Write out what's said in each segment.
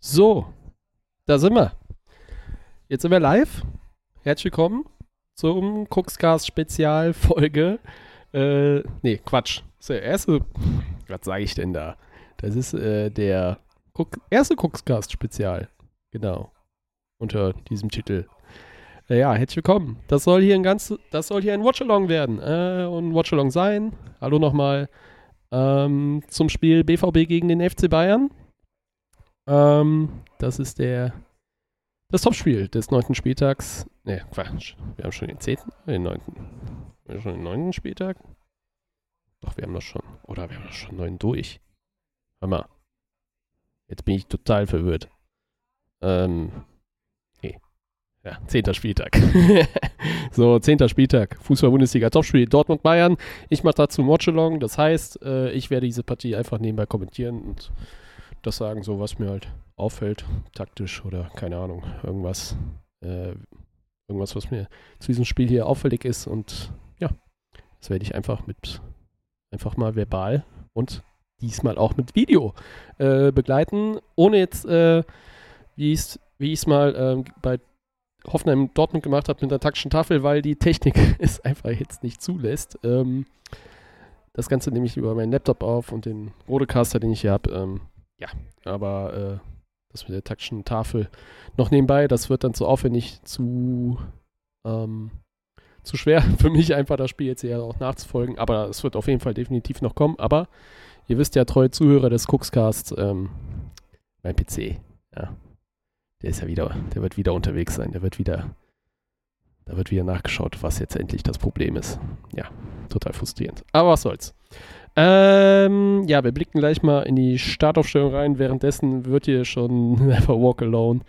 So, da sind wir. Jetzt sind wir live. Herzlich willkommen zum Cookscast Spezialfolge. Äh, nee, Quatsch. Das ist der erste. Was sage ich denn da? Das ist äh, der Cook, erste Cookscast Spezial. Genau. Unter diesem Titel. Äh, ja, herzlich willkommen. Das soll hier ein ganz, das soll hier ein Watchalong werden. Äh, und ein Watchalong sein. Hallo nochmal. Ähm, zum Spiel BVB gegen den FC Bayern. Ähm, das ist der das Topspiel des neunten Spieltags. Ne, Quatsch. Wir haben schon den zehnten, den neunten. Wir haben schon den neunten Spieltag. Doch, wir haben das schon. Oder wir haben das schon neun durch. Hör mal. Jetzt bin ich total verwirrt. Ähm. Nee. Ja, zehnter Spieltag. so, zehnter Spieltag. Fußball-Bundesliga Topspiel Dortmund-Bayern. Ich mache dazu Watchalong. Das heißt, äh, ich werde diese Partie einfach nebenbei kommentieren und das sagen, so was mir halt auffällt, taktisch oder keine Ahnung, irgendwas, äh, irgendwas, was mir zu diesem Spiel hier auffällig ist und ja, das werde ich einfach mit, einfach mal verbal und diesmal auch mit Video äh, begleiten, ohne jetzt, äh, wie ich es wie ich's mal äh, bei Hoffenheim Dortmund gemacht habe mit der taktischen Tafel, weil die Technik es einfach jetzt nicht zulässt. Ähm, das Ganze nehme ich über meinen Laptop auf und den Rodecaster, den ich hier habe, ähm, ja, aber äh, das mit der taktischen Tafel noch nebenbei, das wird dann zu aufwendig, zu, ähm, zu schwer für mich einfach das Spiel jetzt hier auch nachzufolgen. Aber es wird auf jeden Fall definitiv noch kommen. Aber ihr wisst ja, treue Zuhörer des Cookscasts, ähm, mein PC, ja, der ist ja wieder, der wird wieder unterwegs sein, der wird wieder, da wird wieder nachgeschaut, was jetzt endlich das Problem ist. Ja, total frustrierend. Aber was soll's. Ähm, ja, wir blicken gleich mal in die Startaufstellung rein. Währenddessen wird hier schon Never Walk Alone.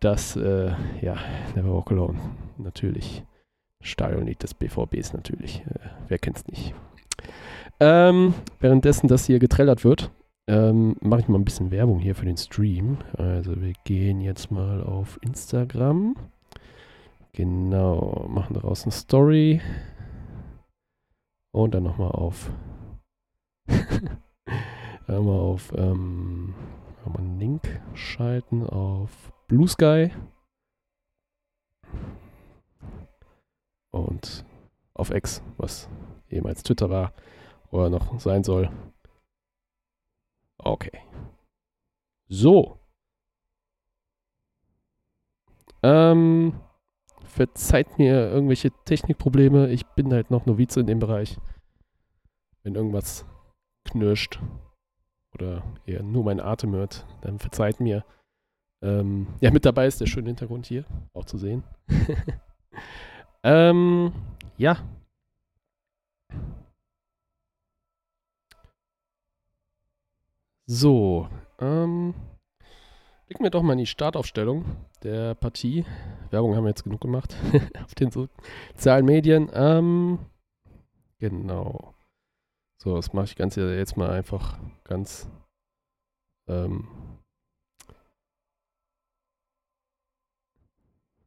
Das, äh, ja, Never Walk Alone. Natürlich. Stadionlied des BVBs natürlich. Äh, wer kennt's nicht? Ähm, währenddessen das hier getrellert wird, ähm, mache ich mal ein bisschen Werbung hier für den Stream. Also wir gehen jetzt mal auf Instagram. Genau, machen daraus eine Story. Und dann nochmal auf Einmal auf ähm, mal einen Link schalten auf Blue Sky und auf X, was ehemals Twitter war oder noch sein soll. Okay. So. Ähm, verzeiht mir irgendwelche Technikprobleme. Ich bin halt noch Novize in dem Bereich. Wenn irgendwas knirscht oder eher nur mein Atem hört, dann verzeiht mir. Ähm, ja, mit dabei ist der schöne Hintergrund hier, auch zu sehen. ähm, ja. So, ähm, blicken wir doch mal in die Startaufstellung der Partie. Werbung haben wir jetzt genug gemacht auf den sozialen Medien. Ähm, genau. So, das mache ich ganz jetzt mal einfach ganz ähm,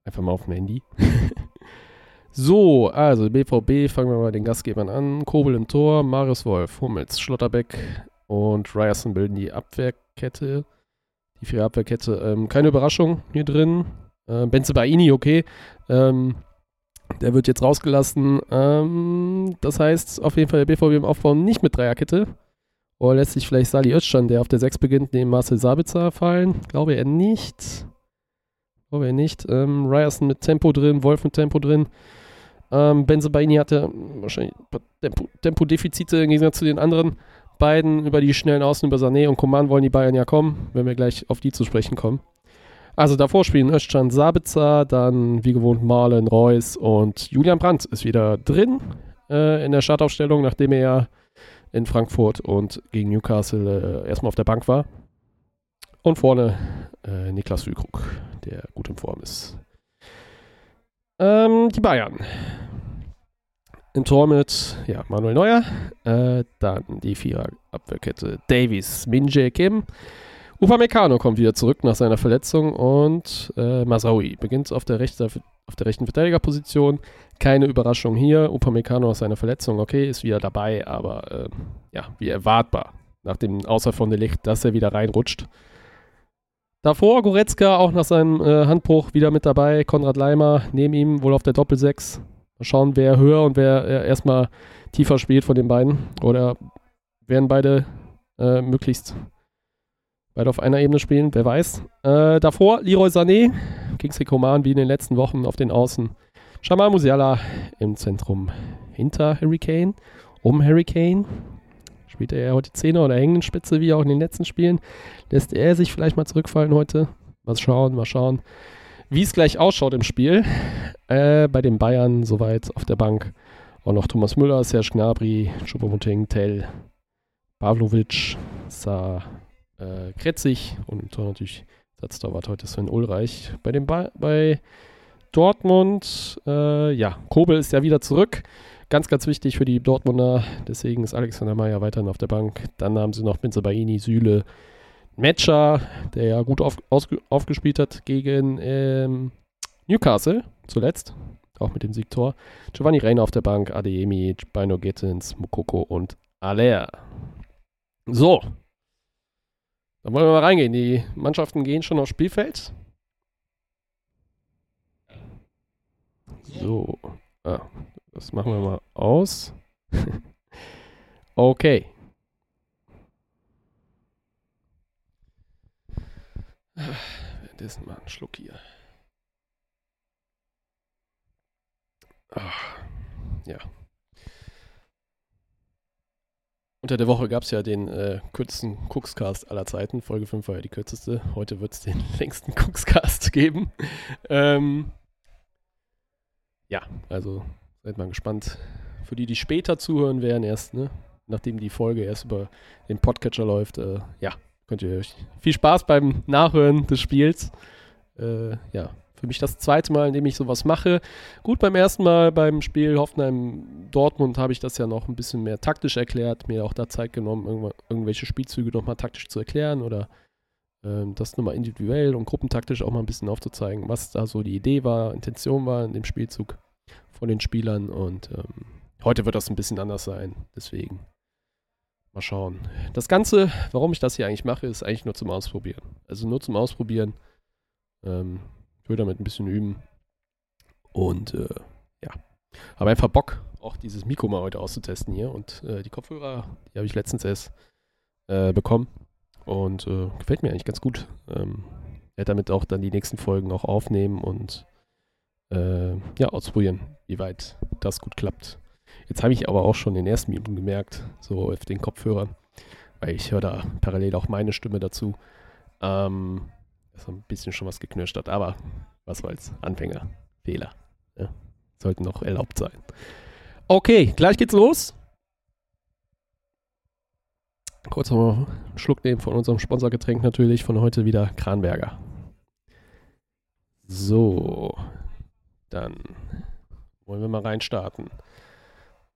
einfach mal auf dem Handy. so, also BVB, fangen wir mal den Gastgebern an. Kobel im Tor, Marius Wolf, Hummels, Schlotterbeck und Ryerson bilden die Abwehrkette. Die vier Abwehrkette. Ähm, keine Überraschung hier drin. Äh, Benze Baini, okay. Ähm, der wird jetzt rausgelassen. Ähm, das heißt auf jeden Fall der BVB im Aufbau nicht mit Dreierkette. Oder lässt sich vielleicht Sali Özcan, der auf der 6 beginnt, neben Marcel Sabitzer fallen? Glaube er nicht. Glaube er nicht. Ähm, Ryerson mit Tempo drin, Wolf mit Tempo drin. Ähm, Benzebaini hatte wahrscheinlich Tempo, Tempodefizite im Gegensatz zu den anderen beiden. Über die schnellen Außen, über Sané und Coman wollen die Bayern ja kommen, wenn wir gleich auf die zu sprechen kommen. Also davor spielen Özcan Sabitzer, dann wie gewohnt Marlen Reus und Julian Brandt ist wieder drin äh, in der Startaufstellung, nachdem er ja in Frankfurt und gegen Newcastle äh, erstmal auf der Bank war. Und vorne äh, Niklas Füllkrug, der gut in Form ist. Ähm, die Bayern. Im Tor mit ja, Manuel Neuer. Äh, dann die Vierer-Abwehrkette Davies, Minje, Kim. Upamecano kommt wieder zurück nach seiner Verletzung und äh, Masaui beginnt auf der, rechte, auf der rechten Verteidigerposition. Keine Überraschung hier. Upamecano aus seiner Verletzung, okay, ist wieder dabei, aber äh, ja, wie erwartbar. Nach dem Außer von der Licht, dass er wieder reinrutscht. Davor Goretzka auch nach seinem äh, Handbruch wieder mit dabei. Konrad Leimer neben ihm wohl auf der Doppel-6. Mal schauen, wer höher und wer äh, erstmal tiefer spielt von den beiden. Oder werden beide äh, möglichst beide auf einer Ebene spielen, wer weiß. Äh, davor Leroy Sané, Kingsley Coman wie in den letzten Wochen auf den Außen. Jamal Musiala im Zentrum hinter Harry Kane, um Harry Kane. Spielt er heute Zehner oder hängenden Spitze wie auch in den letzten Spielen? Lässt er sich vielleicht mal zurückfallen heute? Mal schauen, mal schauen, wie es gleich ausschaut im Spiel. Äh, bei den Bayern soweit auf der Bank. Auch noch Thomas Müller, Serge Gnabry, Choupo-Moting, Tell, Pavlovic, Sa, äh, Kretzig und natürlich Satztorwart heute Sven Ulreich. Bei, dem ba bei Dortmund, äh, ja, Kobel ist ja wieder zurück. Ganz, ganz wichtig für die Dortmunder. Deswegen ist Alexander Meyer weiterhin auf der Bank. Dann haben sie noch Baini, Süle, Matcher, der ja gut auf, aufgespielt hat gegen ähm, Newcastle zuletzt. Auch mit dem Siegtor. Giovanni Reina auf der Bank, Adeyemi, Bino Gittins, Mukoko und Aller. So. Dann wollen wir mal reingehen. Die Mannschaften gehen schon aufs Spielfeld. So. Ah, das machen wir mal aus. okay. Das ist mal ein Schluck hier. Ach, ja. Unter der Woche gab es ja den äh, kürzesten Cookscast aller Zeiten. Folge 5 war ja die kürzeste. Heute wird es den längsten Cookscast geben. Ähm, ja, also seid mal gespannt. Für die, die später zuhören werden, erst, ne, nachdem die Folge erst über den Podcatcher läuft, äh, ja, könnt ihr euch viel Spaß beim Nachhören des Spiels. Äh, ja, für mich das zweite Mal, in dem ich sowas mache. Gut, beim ersten Mal beim Spiel Hoffenheim-Dortmund habe ich das ja noch ein bisschen mehr taktisch erklärt, mir auch da Zeit genommen, irgendwelche Spielzüge nochmal taktisch zu erklären oder äh, das nochmal individuell und gruppentaktisch auch mal ein bisschen aufzuzeigen, was da so die Idee war, Intention war in dem Spielzug von den Spielern und ähm, heute wird das ein bisschen anders sein, deswegen mal schauen. Das Ganze, warum ich das hier eigentlich mache, ist eigentlich nur zum Ausprobieren. Also nur zum Ausprobieren. Ähm, ich will damit ein bisschen üben. Und äh, ja, habe einfach Bock, auch dieses Mikro mal heute auszutesten hier. Und äh, die Kopfhörer, die habe ich letztens erst äh, bekommen. Und äh, gefällt mir eigentlich ganz gut. Ähm, werde damit auch dann die nächsten Folgen auch aufnehmen und äh, ja, ausprobieren, wie weit das gut klappt. Jetzt habe ich aber auch schon den ersten Minuten gemerkt, so auf den Kopfhörern, weil ich höre da parallel auch meine Stimme dazu. Ähm, dass ein bisschen schon was geknirscht hat. Aber was soll's? Anfänger. Fehler. Ja, sollten noch erlaubt sein. Okay, gleich geht's los. Kurz noch einen Schluck nehmen von unserem Sponsorgetränk natürlich. Von heute wieder Kranberger. So, dann wollen wir mal reinstarten.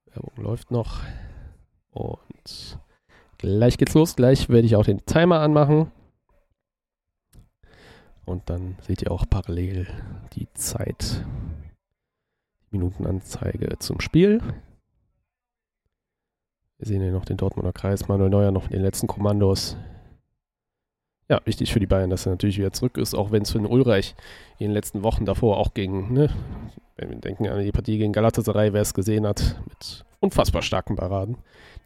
Werbung läuft noch. Und gleich geht's los. Gleich werde ich auch den Timer anmachen. Und dann seht ihr auch parallel die Zeit, Minutenanzeige zum Spiel. Wir sehen hier noch den Dortmunder Kreis, Manuel Neuer noch in den letzten Kommandos. Ja, wichtig für die Bayern, dass er natürlich wieder zurück ist, auch wenn es für den Ulreich in den letzten Wochen davor auch gegen, ne, wenn wir denken an die Partie gegen Galatasaray, wer es gesehen hat, mit unfassbar starken Paraden,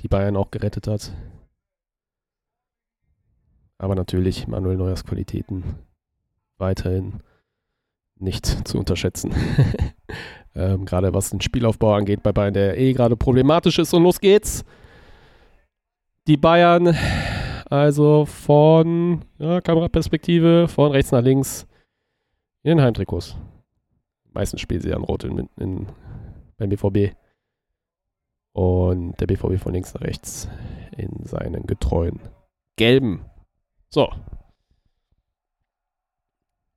die Bayern auch gerettet hat. Aber natürlich Manuel Neuers Qualitäten weiterhin nicht zu unterschätzen. ähm, gerade was den Spielaufbau angeht, bei Bayern, der eh gerade problematisch ist. Und los geht's. Die Bayern, also von ja, Kameraperspektive, von rechts nach links in den Heimtrikots. Meistens spielen sie an Rot in, in, beim BVB. Und der BVB von links nach rechts in seinen getreuen gelben. So,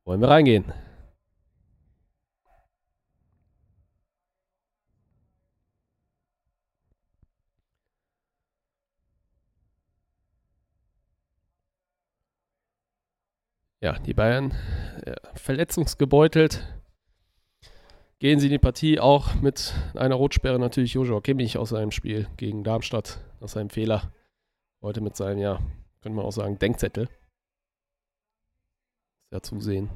wollen wir reingehen? Ja, die Bayern ja, verletzungsgebeutelt. Gehen sie in die Partie auch mit einer Rotsperre natürlich Joshua Kimmich aus seinem Spiel gegen Darmstadt, aus seinem Fehler. Heute mit seinem, ja, könnte man auch sagen, Denkzettel. Ja zusehen.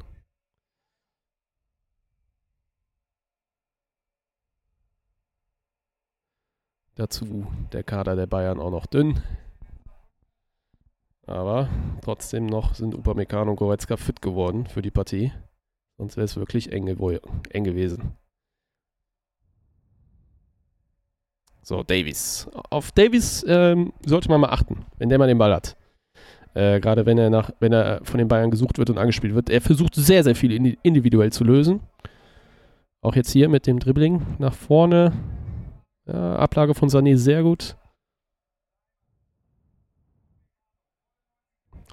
Dazu der Kader der Bayern auch noch dünn. Aber trotzdem noch sind Upamecano und Goretzka fit geworden für die Partie. Sonst wäre es wirklich eng, eng gewesen. So, Davies. Auf Davies ähm, sollte man mal achten, wenn der mal den Ball hat. Äh, Gerade wenn er nach, wenn er von den Bayern gesucht wird und angespielt wird. Er versucht sehr, sehr viel individuell zu lösen. Auch jetzt hier mit dem Dribbling nach vorne. Ja, Ablage von Sané sehr gut.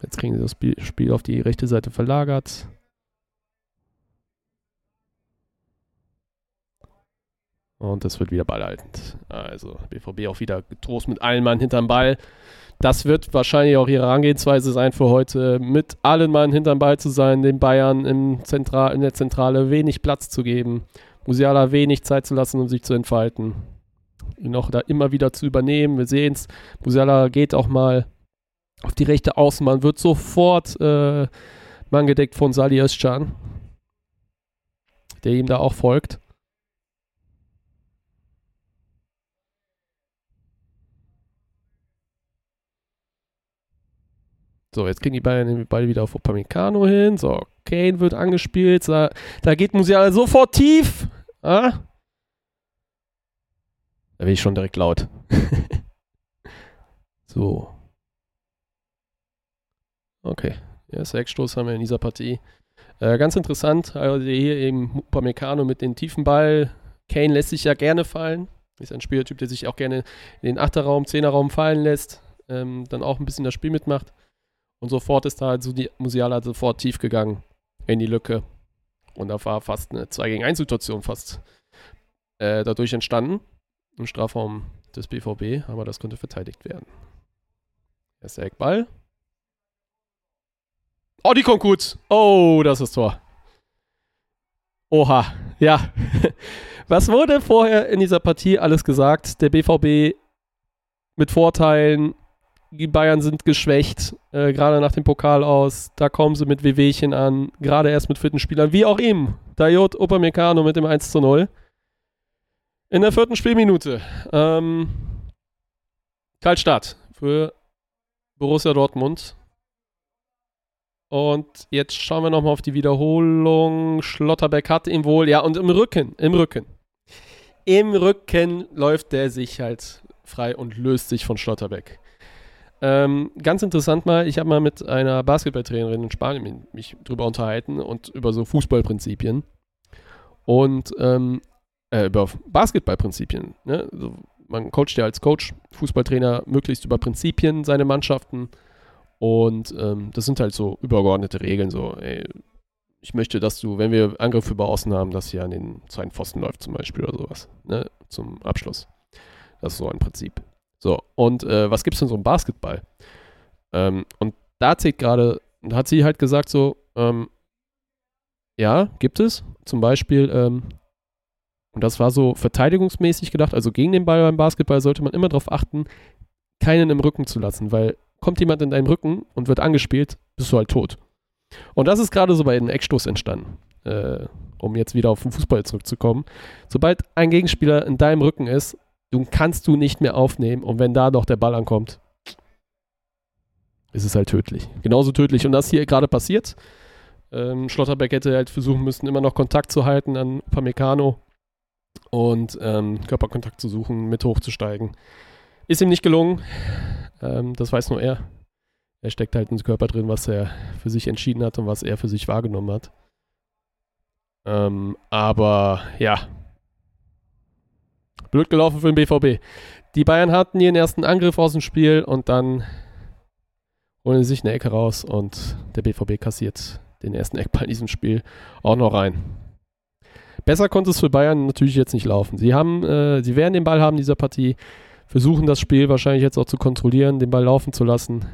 Jetzt kriegen sie das Spiel auf die rechte Seite verlagert. Und das wird wieder ballhaltend. Also BVB auch wieder getrost mit allen Mann hinterm Ball. Das wird wahrscheinlich auch ihre Herangehensweise sein für heute, mit allen Mann hinterm Ball zu sein, den Bayern im Zentral, in der Zentrale wenig Platz zu geben, Musiala wenig Zeit zu lassen, um sich zu entfalten. Ihn auch da immer wieder zu übernehmen. Wir sehen es, Musiala geht auch mal auf die rechte Außenbahn, wird sofort äh, gedeckt von Sali Özcan, der ihm da auch folgt. So, jetzt kriegen die Bayern Ball wieder auf Upamecano hin. So, Kane wird angespielt. Da, da geht Musiala sofort tief. Ah? Da bin ich schon direkt laut. so. Okay. Erster Eckstoß haben wir in dieser Partie. Äh, ganz interessant, also hier eben Upamecano mit dem tiefen Ball. Kane lässt sich ja gerne fallen. Ist ein Spielertyp, der sich auch gerne in den Achterraum, Zehnerraum fallen lässt. Ähm, dann auch ein bisschen das Spiel mitmacht. Und sofort ist da halt so die Musiala sofort tief gegangen in die Lücke. Und da war fast eine 2 gegen 1 Situation fast äh, dadurch entstanden. Im Strafraum des BVB, aber das konnte verteidigt werden. Erster Eckball. Oh, die kommt gut. Oh, das ist Tor. Oha, ja. Was wurde vorher in dieser Partie alles gesagt? Der BVB mit Vorteilen, die Bayern sind geschwächt, äh, gerade nach dem Pokal aus. Da kommen sie mit Wehwehchen an, gerade erst mit fitten Spielern, wie auch ihm. Dayot Upamecano mit dem 1 zu 0. In der vierten Spielminute. Ähm, Kaltstart für Borussia Dortmund. Und jetzt schauen wir nochmal auf die Wiederholung. Schlotterbeck hat ihn wohl, ja, und im Rücken, im Rücken. Im Rücken läuft der sich halt frei und löst sich von Schlotterbeck. Ähm, ganz interessant mal, ich habe mal mit einer Basketballtrainerin in Spanien mich drüber unterhalten und über so Fußballprinzipien. Und ähm, äh, über Basketballprinzipien. Ne? Also man coacht ja als Coach, Fußballtrainer möglichst über Prinzipien seine Mannschaften. Und ähm, das sind halt so übergeordnete Regeln, so, ey, ich möchte, dass du, wenn wir Angriff über Außen haben, dass hier an den zweiten Pfosten läuft zum Beispiel oder sowas, ne, zum Abschluss. Das ist so ein Prinzip. So, und äh, was gibt es denn so im Basketball? Ähm, und da zählt gerade, hat sie halt gesagt so, ähm, ja, gibt es. Zum Beispiel, ähm, und das war so verteidigungsmäßig gedacht, also gegen den Ball beim Basketball sollte man immer darauf achten, keinen im Rücken zu lassen, weil kommt jemand in deinen Rücken und wird angespielt, bist du halt tot. Und das ist gerade so bei einem Eckstoß entstanden. Äh, um jetzt wieder auf den Fußball zurückzukommen. Sobald ein Gegenspieler in deinem Rücken ist, du kannst du nicht mehr aufnehmen und wenn da noch der Ball ankommt, ist es halt tödlich. Genauso tödlich. Und das hier gerade passiert. Ähm, Schlotterbeck hätte halt versuchen müssen, immer noch Kontakt zu halten an Pamecano und ähm, Körperkontakt zu suchen, mit hochzusteigen. Ist ihm nicht gelungen. Ähm, das weiß nur er. Er steckt halt ins Körper drin, was er für sich entschieden hat und was er für sich wahrgenommen hat. Ähm, aber ja, Blöd gelaufen für den BVB. Die Bayern hatten ihren ersten Angriff aus dem Spiel und dann holen sie sich eine Ecke raus und der BVB kassiert den ersten Eckball in diesem Spiel auch noch rein. Besser konnte es für Bayern natürlich jetzt nicht laufen. Sie haben, äh, sie werden den Ball haben in dieser Partie, versuchen das Spiel wahrscheinlich jetzt auch zu kontrollieren, den Ball laufen zu lassen.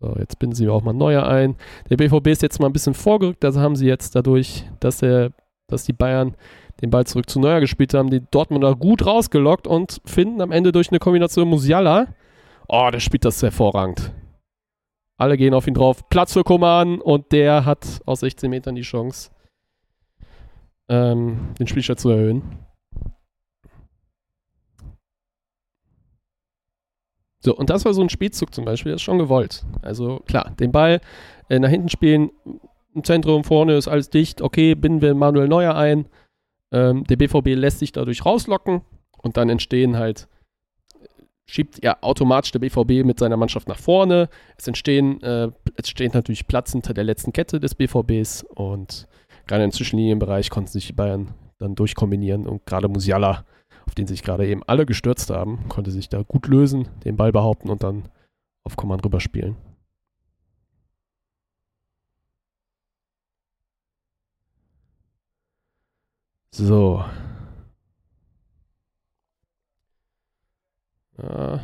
So, jetzt binden sie auch mal neue ein. Der BVB ist jetzt mal ein bisschen vorgerückt, also haben sie jetzt dadurch, dass der dass die Bayern den Ball zurück zu Neuer gespielt haben, die Dortmunder gut rausgelockt und finden am Ende durch eine Kombination Musiala, oh, der spielt das hervorragend. Alle gehen auf ihn drauf. Platz für Koman und der hat aus 16 Metern die Chance, ähm, den Spielstand zu erhöhen. So, und das war so ein Spielzug zum Beispiel, das ist schon gewollt. Also klar, den Ball äh, nach hinten spielen, im Zentrum vorne ist alles dicht, okay, binden wir Manuel Neuer ein. Ähm, der BVB lässt sich dadurch rauslocken und dann entstehen halt, schiebt ja automatisch der BVB mit seiner Mannschaft nach vorne. Es entstehen, äh, es steht natürlich Platz hinter der letzten Kette des BVBs und gerade im Zwischenlinienbereich konnten sich die Bayern dann durchkombinieren und gerade Musiala auf den sich gerade eben alle gestürzt haben, konnte sich da gut lösen, den Ball behaupten und dann auf Command rüberspielen. So. Ja.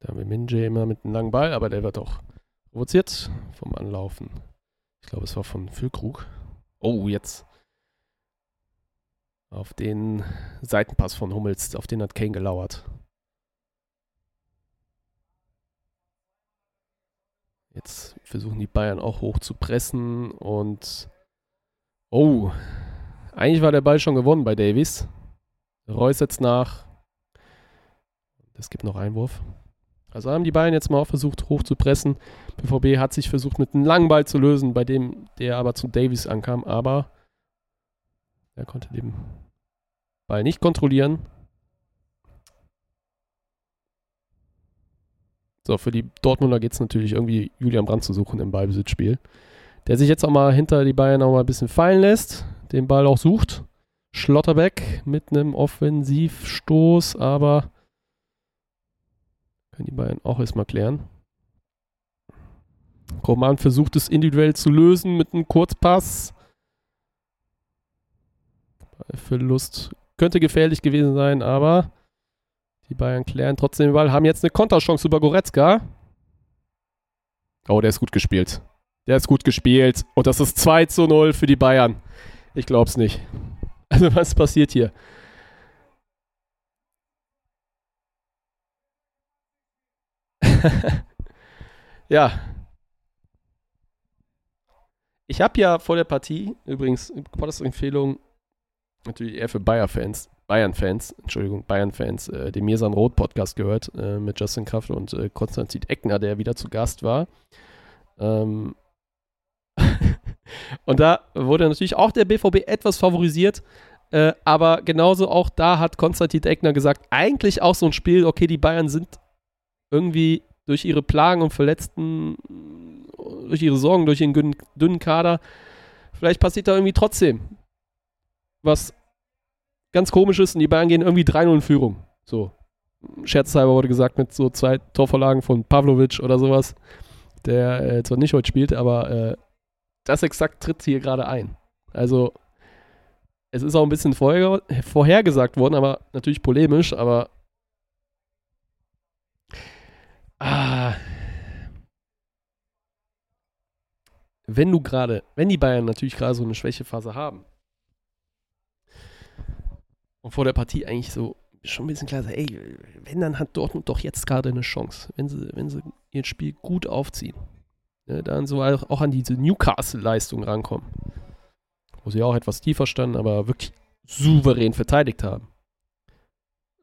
Da haben wir Minje immer mit einem langen Ball, aber der wird auch provoziert vom Anlaufen. Ich glaube, es war von Füllkrug. Oh, jetzt. Auf den Seitenpass von Hummels, auf den hat Kane gelauert. Jetzt versuchen die Bayern auch hoch zu pressen und. Oh, eigentlich war der Ball schon gewonnen bei Davies. Reus setzt nach. Es gibt noch Einwurf. Also haben die Bayern jetzt mal auch versucht, hoch zu pressen. BVB hat sich versucht, mit einem langen Ball zu lösen, bei dem der aber zu Davies ankam, aber er konnte den Ball nicht kontrollieren. So, für die Dortmunder geht es natürlich irgendwie Julian Brandt zu suchen im Ballbesitzspiel. Der sich jetzt auch mal hinter die Bayern auch mal ein bisschen fallen lässt, den Ball auch sucht. Schlotterbeck mit einem Offensivstoß, aber können die Bayern auch erstmal klären. Koman versucht es individuell zu lösen mit einem Kurzpass. Verlust könnte gefährlich gewesen sein, aber die Bayern klären trotzdem den Ball, haben jetzt eine Konterchance über Goretzka. Oh, der ist gut gespielt. Der ist gut gespielt. Und das ist 2 zu 0 für die Bayern. Ich glaub's nicht. Also, was passiert hier? ja. Ich habe ja vor der Partie, übrigens, Podcast-Empfehlung, natürlich eher für Bayer-Fans, Bayern-Fans, Entschuldigung, Bayern-Fans, äh, den Mirsan Roth-Podcast gehört äh, mit Justin Kraft und äh, Konstantin Eckner, der wieder zu Gast war. Ähm und da wurde natürlich auch der BVB etwas favorisiert, äh, aber genauso auch da hat Konstantin Eckner gesagt, eigentlich auch so ein Spiel, okay, die Bayern sind irgendwie durch ihre Plagen und Verletzten, durch ihre Sorgen, durch ihren dünnen Kader, vielleicht passiert da irgendwie trotzdem was ganz komisches und die Bayern gehen irgendwie 3-0 in Führung. So. Scherzhalber wurde gesagt, mit so zwei Torvorlagen von Pavlovic oder sowas, der äh, zwar nicht heute spielt, aber äh, das exakt tritt hier gerade ein. Also, es ist auch ein bisschen vorher, vorhergesagt worden, aber natürlich polemisch, aber Ah. Wenn du gerade, wenn die Bayern natürlich gerade so eine Schwächephase haben und vor der Partie eigentlich so schon ein bisschen klar ey, wenn, dann hat Dortmund doch jetzt gerade eine Chance, wenn sie, wenn sie ihr Spiel gut aufziehen. Ne, dann so auch an diese Newcastle-Leistung rankommen. Wo sie auch etwas tiefer standen, aber wirklich souverän verteidigt haben.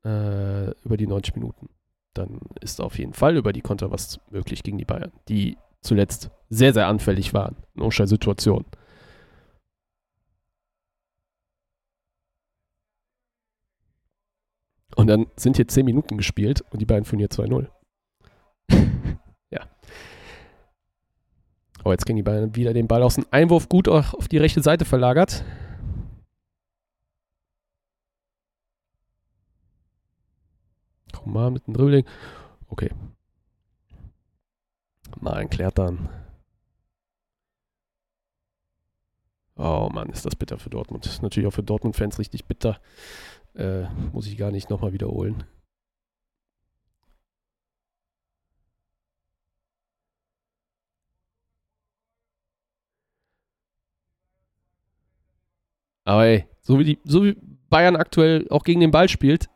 Äh, über die 90 Minuten dann ist auf jeden Fall über die Konter was möglich gegen die Bayern, die zuletzt sehr, sehr anfällig waren in Umstellsituationen. Und dann sind hier 10 Minuten gespielt und die Bayern führen hier 2-0. ja. Aber jetzt kriegen die Bayern wieder den Ball aus dem Einwurf gut auf die rechte Seite verlagert. Mal mit dem Dribbling. Okay. Mal klärt dann. Oh Mann, ist das bitter für Dortmund. Ist natürlich auch für Dortmund-Fans richtig bitter. Äh, muss ich gar nicht nochmal wiederholen. Aber ey, so wie, die, so wie Bayern aktuell auch gegen den Ball spielt,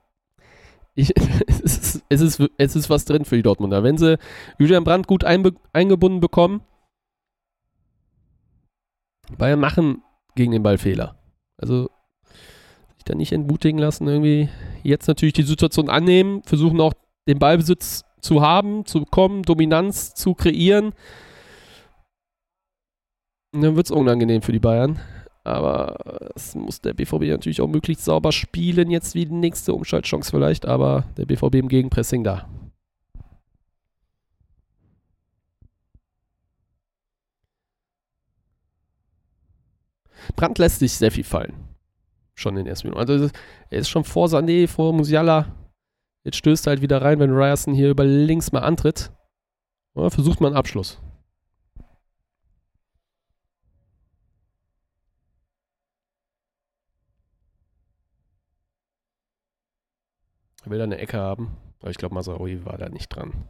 ich, es, ist, es, ist, es ist was drin für die Dortmunder. Wenn sie Julian Brandt gut einbe, eingebunden bekommen, Bayern machen gegen den Ball Fehler. Also sich da nicht entmutigen lassen, irgendwie jetzt natürlich die Situation annehmen, versuchen auch den Ballbesitz zu haben, zu bekommen, Dominanz zu kreieren. Und dann wird es unangenehm für die Bayern. Aber es muss der BVB natürlich auch möglichst sauber spielen. Jetzt wie die nächste Umschaltchance vielleicht, aber der BVB im Gegenpressing da. Brandt lässt sich sehr viel fallen. Schon in den ersten Minuten. Also er ist schon vor Sané, vor Musiala. Jetzt stößt er halt wieder rein, wenn Ryerson hier über links mal antritt. Oder versucht man einen Abschluss. Er will da eine Ecke haben. Aber ich glaube, Masaroi war da nicht dran.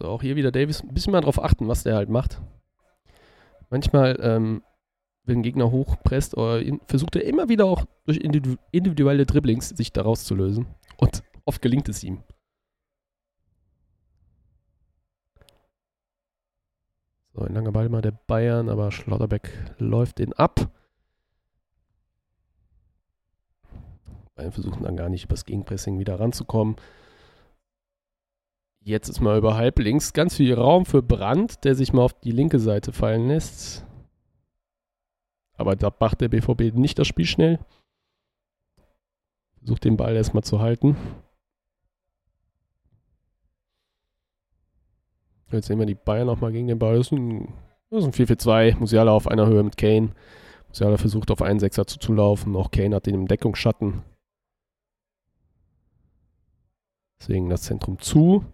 So, auch hier wieder Davis. Ein bisschen mal drauf achten, was der halt macht. Manchmal, ähm, wenn ein Gegner hochpresst, oder versucht er immer wieder auch durch individuelle Dribblings sich da rauszulösen. Und oft gelingt es ihm. So, ein langer Ball mal der Bayern, aber Schlotterbeck läuft den ab. Bayern versuchen dann gar nicht übers Gegenpressing wieder ranzukommen. Jetzt ist mal über halb links ganz viel Raum für Brandt, der sich mal auf die linke Seite fallen lässt. Aber da macht der BVB nicht das Spiel schnell. Versucht den Ball erstmal zu halten. Jetzt sehen wir die Bayern nochmal gegen den Ball. Das ist ein, das ist ein 4 für 2. Musiala auf einer Höhe mit Kane. Musiala versucht auf einen Sechser zuzulaufen. Auch Kane hat den im Deckungsschatten. Deswegen das Zentrum zu.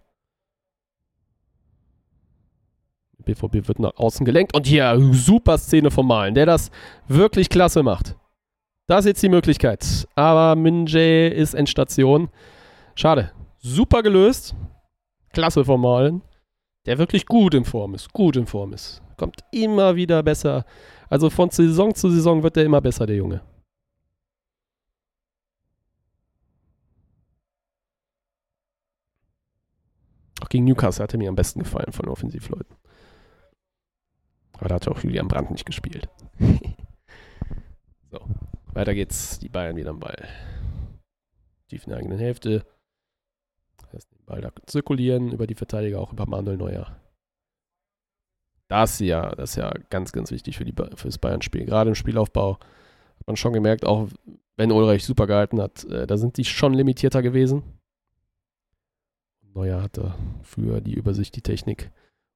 BVB wird nach außen gelenkt. Und hier, super Szene vom Malen, der das wirklich klasse macht. Das ist jetzt die Möglichkeit. Aber Minjay ist Endstation. Schade. Super gelöst. Klasse vom Malen der wirklich gut in Form ist, gut in Form ist. Kommt immer wieder besser. Also von Saison zu Saison wird er immer besser, der Junge. Auch gegen Newcastle hat er mir am besten gefallen von Offensivleuten. Aber da hat auch Julian Brandt nicht gespielt. so, weiter geht's. Die Bayern wieder am Ball. Tief in der eigenen Hälfte. Lassen den Ball da zirkulieren über die Verteidiger, auch über Manuel Neuer. Das ja, das ist ja ganz, ganz wichtig für, die, für das Bayern-Spiel. Gerade im Spielaufbau hat man schon gemerkt, auch wenn Ulreich super gehalten hat, äh, da sind die schon limitierter gewesen. Neuer hatte für die Übersicht die Technik,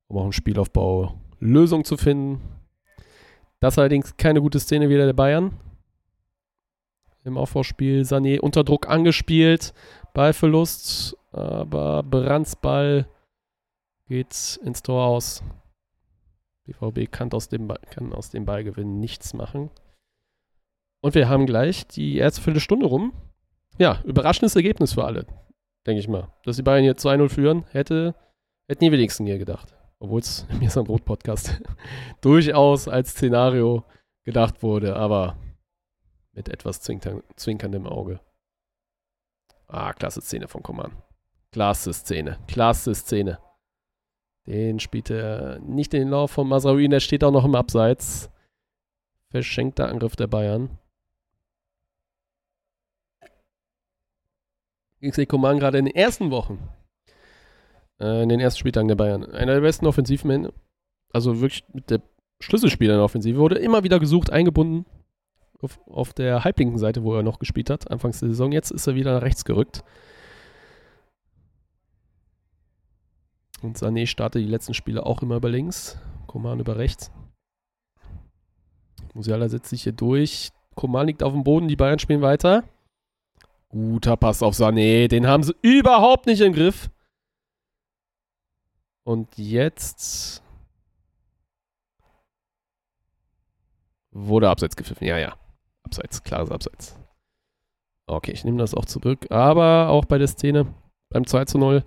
um auch im Spielaufbau Lösungen zu finden. Das allerdings keine gute Szene wieder der Bayern. Im Aufbauspiel Sané unter Druck angespielt, Ballverlust aber Brands Ball geht ins Tor aus. BVB kann aus dem, Ball, kann aus dem Ballgewinn nichts machen. Und wir haben gleich die erste Viertelstunde rum. Ja, überraschendes Ergebnis für alle, denke ich mal. Dass die Bayern hier 2-0 führen, hätte, hätten die wenigsten hier gedacht. Obwohl es Mir Brot Podcast durchaus als Szenario gedacht wurde, aber mit etwas zwinkerndem Auge. Ah, klasse Szene von Command. Klasse Szene. Klasse Szene. Den spielt er nicht in den Lauf von Masraoui, der steht auch noch im Abseits. Verschenkter Angriff der Bayern. XC Coman gerade in den ersten Wochen, äh, in den ersten Spieltagen der Bayern, einer der besten Offensivmänner, also wirklich mit der Schlüsselspieler in der Offensive, wurde immer wieder gesucht, eingebunden auf, auf der halblinken Seite, wo er noch gespielt hat, anfangs der Saison. Jetzt ist er wieder nach rechts gerückt. Und Sané startet die letzten Spiele auch immer über links. Koman über rechts. Musiala setzt sich hier durch. Koman liegt auf dem Boden, die Bayern spielen weiter. Guter Pass auf Sané, den haben sie überhaupt nicht im Griff. Und jetzt wurde Abseits gepfiffen. Ja, ja. Abseits, klares Abseits. Okay, ich nehme das auch zurück. Aber auch bei der Szene beim 2 zu 0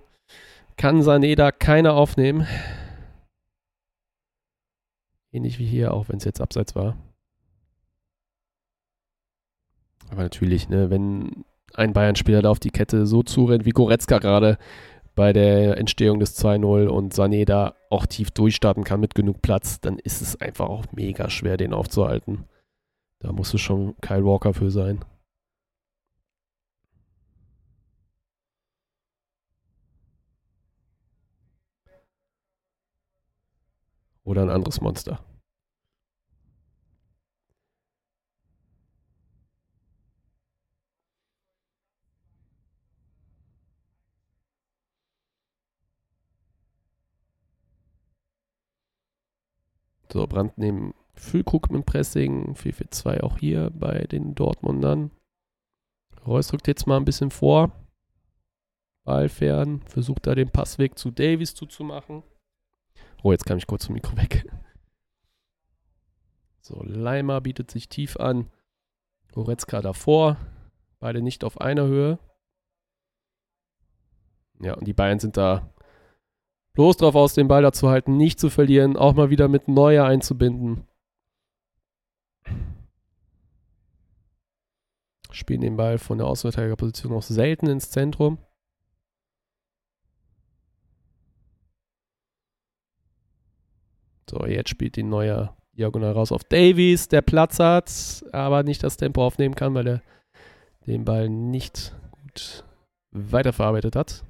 kann Sané da keiner aufnehmen. Ähnlich wie hier, auch wenn es jetzt abseits war. Aber natürlich, ne, wenn ein Bayern-Spieler da auf die Kette so zurennt wie Goretzka gerade bei der Entstehung des 2-0 und Sané da auch tief durchstarten kann mit genug Platz, dann ist es einfach auch mega schwer, den aufzuhalten. Da musst du schon Kyle Walker für sein. Oder ein anderes Monster. So, Brand neben Füllkrug mit Pressing, 4-4-2 auch hier bei den Dortmundern. Reus rückt jetzt mal ein bisschen vor. Ball fern, versucht da den Passweg zu Davies zuzumachen. Oh, jetzt kam ich kurz vom Mikro weg. So, Leimer bietet sich tief an. Goretzka davor. Beide nicht auf einer Höhe. Ja, und die Bayern sind da bloß drauf aus, den Ball da zu halten, nicht zu verlieren, auch mal wieder mit Neuer einzubinden. Spielen den Ball von der Außenverteidigerposition auch selten ins Zentrum. So, jetzt spielt die Neuer diagonal raus auf Davies, der Platz hat, aber nicht das Tempo aufnehmen kann, weil er den Ball nicht gut weiterverarbeitet hat.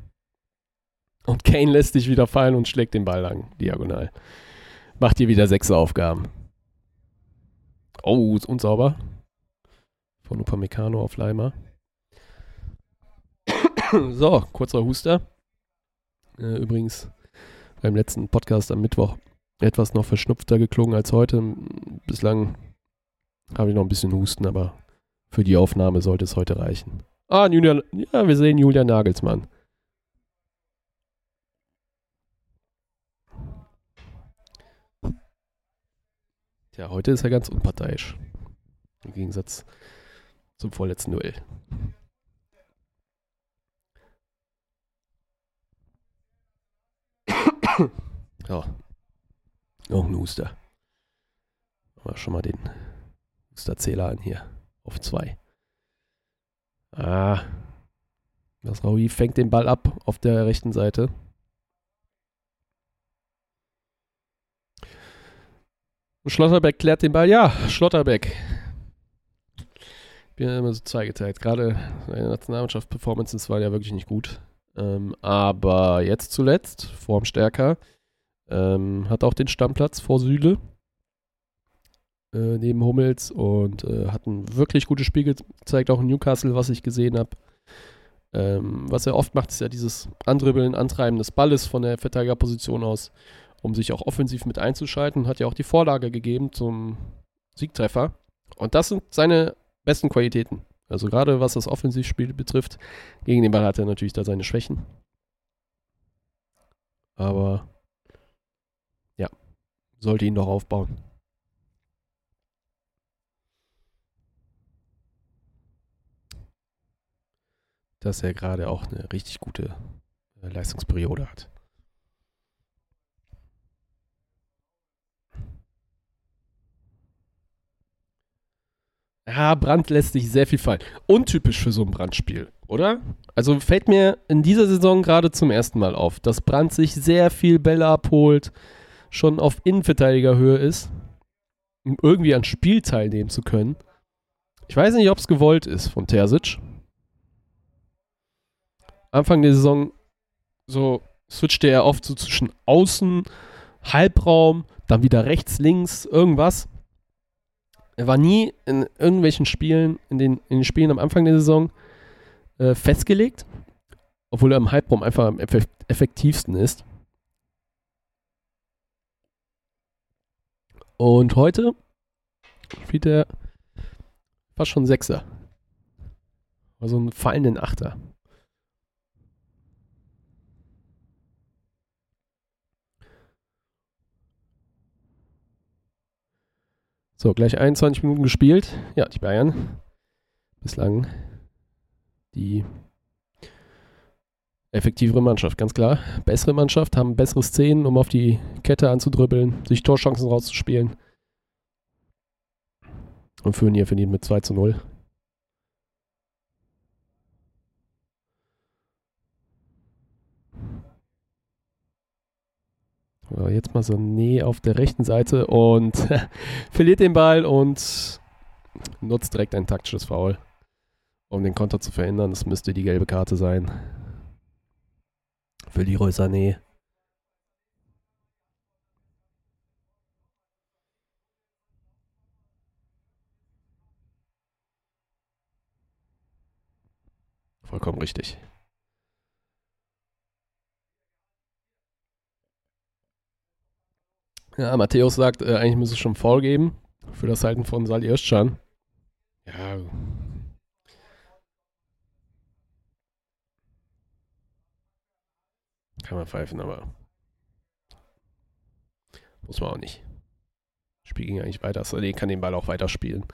Und Kane lässt sich wieder fallen und schlägt den Ball lang, diagonal. Macht hier wieder sechs Aufgaben. Oh, ist unsauber. Von Upamecano auf Leimer. so, kurzer Huster. Äh, übrigens beim letzten Podcast am Mittwoch etwas noch verschnupfter geklungen als heute. Bislang habe ich noch ein bisschen Husten, aber für die Aufnahme sollte es heute reichen. Ah, Julian, ja, wir sehen Julian Nagelsmann. Tja, heute ist er ganz unparteiisch. Im Gegensatz zum vorletzten Duell. ja, auch ein Huster. Aber schon mal den Husterzähler an hier. Auf zwei. Ah. Das Raui fängt den Ball ab auf der rechten Seite. Schlotterbeck klärt den Ball. Ja, Schlotterbeck. Ich bin ja immer so zweigeteilt. Gerade seine Nationalmannschaft-Performances waren ja wirklich nicht gut. Ähm, aber jetzt zuletzt, formstärker, ähm, hat auch den Stammplatz vor Süle äh, neben Hummels und äh, hat ein wirklich gutes Spiel gezeigt, auch in Newcastle, was ich gesehen habe. Ähm, was er oft macht, ist ja dieses Andribbeln, Antreiben des Balles von der Verteidigerposition aus, um sich auch offensiv mit einzuschalten. Hat ja auch die Vorlage gegeben zum Siegtreffer. Und das sind seine besten Qualitäten. Also gerade was das Offensivspiel betrifft, gegen den Ball hat er natürlich da seine Schwächen. Aber sollte ihn doch aufbauen. Dass er gerade auch eine richtig gute äh, Leistungsperiode hat. Ja, Brand lässt sich sehr viel fallen. Untypisch für so ein Brandspiel, oder? Also fällt mir in dieser Saison gerade zum ersten Mal auf, dass Brand sich sehr viel Bälle abholt, schon auf Innenverteidigerhöhe ist, um irgendwie an Spiel teilnehmen zu können. Ich weiß nicht, ob es gewollt ist von Terzic. Anfang der Saison so switchte er oft so zwischen Außen, Halbraum, dann wieder rechts, links, irgendwas. Er war nie in irgendwelchen Spielen, in den, in den Spielen am Anfang der Saison äh, festgelegt, obwohl er im Halbraum einfach am effektivsten ist. Und heute spielt er fast schon Sechser. Also einen fallenden Achter. So, gleich 21 Minuten gespielt. Ja, die Bayern bislang die effektivere Mannschaft, ganz klar. Bessere Mannschaft, haben bessere Szenen, um auf die Kette anzudribbeln, sich Torchancen rauszuspielen. Und führen hier verdient mit 2 zu 0. jetzt mal so Näh auf der rechten Seite und verliert den Ball und nutzt direkt ein taktisches Foul, um den Konter zu verhindern. Das müsste die gelbe Karte sein. Für Leroy Sané. Vollkommen richtig. Ja, Matthäus sagt, äh, eigentlich müsste es schon Foul geben für das Halten von Sali Özcan. Ja. Kann man pfeifen, aber muss man auch nicht. Spiel ging eigentlich weiter. Saleh kann den Ball auch weiterspielen.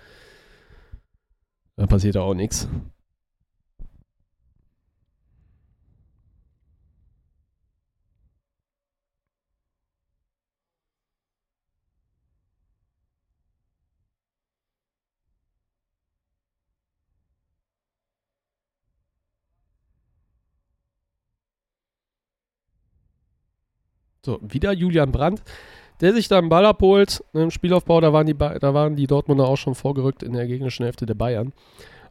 Da passiert auch nichts. So, wieder Julian Brandt, der sich da einen Ball abholt ne, im Spielaufbau. Da waren, die, da waren die Dortmunder auch schon vorgerückt in der gegnerischen Hälfte der Bayern.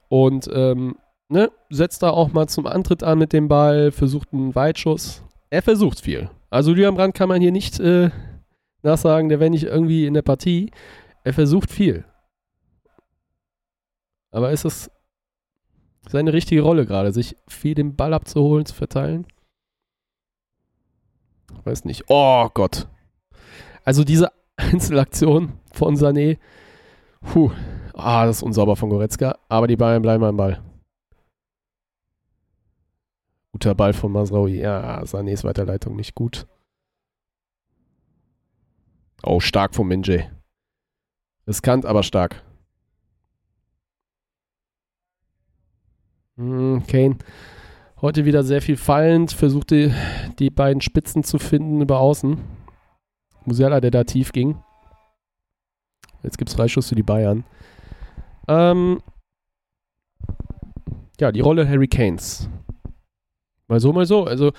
Und ähm, ne, setzt da auch mal zum Antritt an mit dem Ball, versucht einen Weitschuss. Er versucht viel. Also Julian Brandt kann man hier nicht äh, nachsagen, der wäre nicht irgendwie in der Partie. Er versucht viel. Aber ist es seine richtige Rolle gerade, sich viel den Ball abzuholen, zu verteilen? Weiß nicht. Oh Gott. Also diese Einzelaktion von Sané. Puh. Ah, das ist unsauber von Goretzka. Aber die Bayern bleiben am Ball. Guter Ball von Masraoui. Ja, Sanés Weiterleitung nicht gut. Oh, stark von Minje. Riskant, aber stark. Hm, Kane Heute wieder sehr viel fallend, versuchte die beiden Spitzen zu finden über außen. Musiala, der da tief ging. Jetzt gibt es Freischuss für die Bayern. Ähm ja, die Rolle Harry Kanes. Mal so, mal so. Also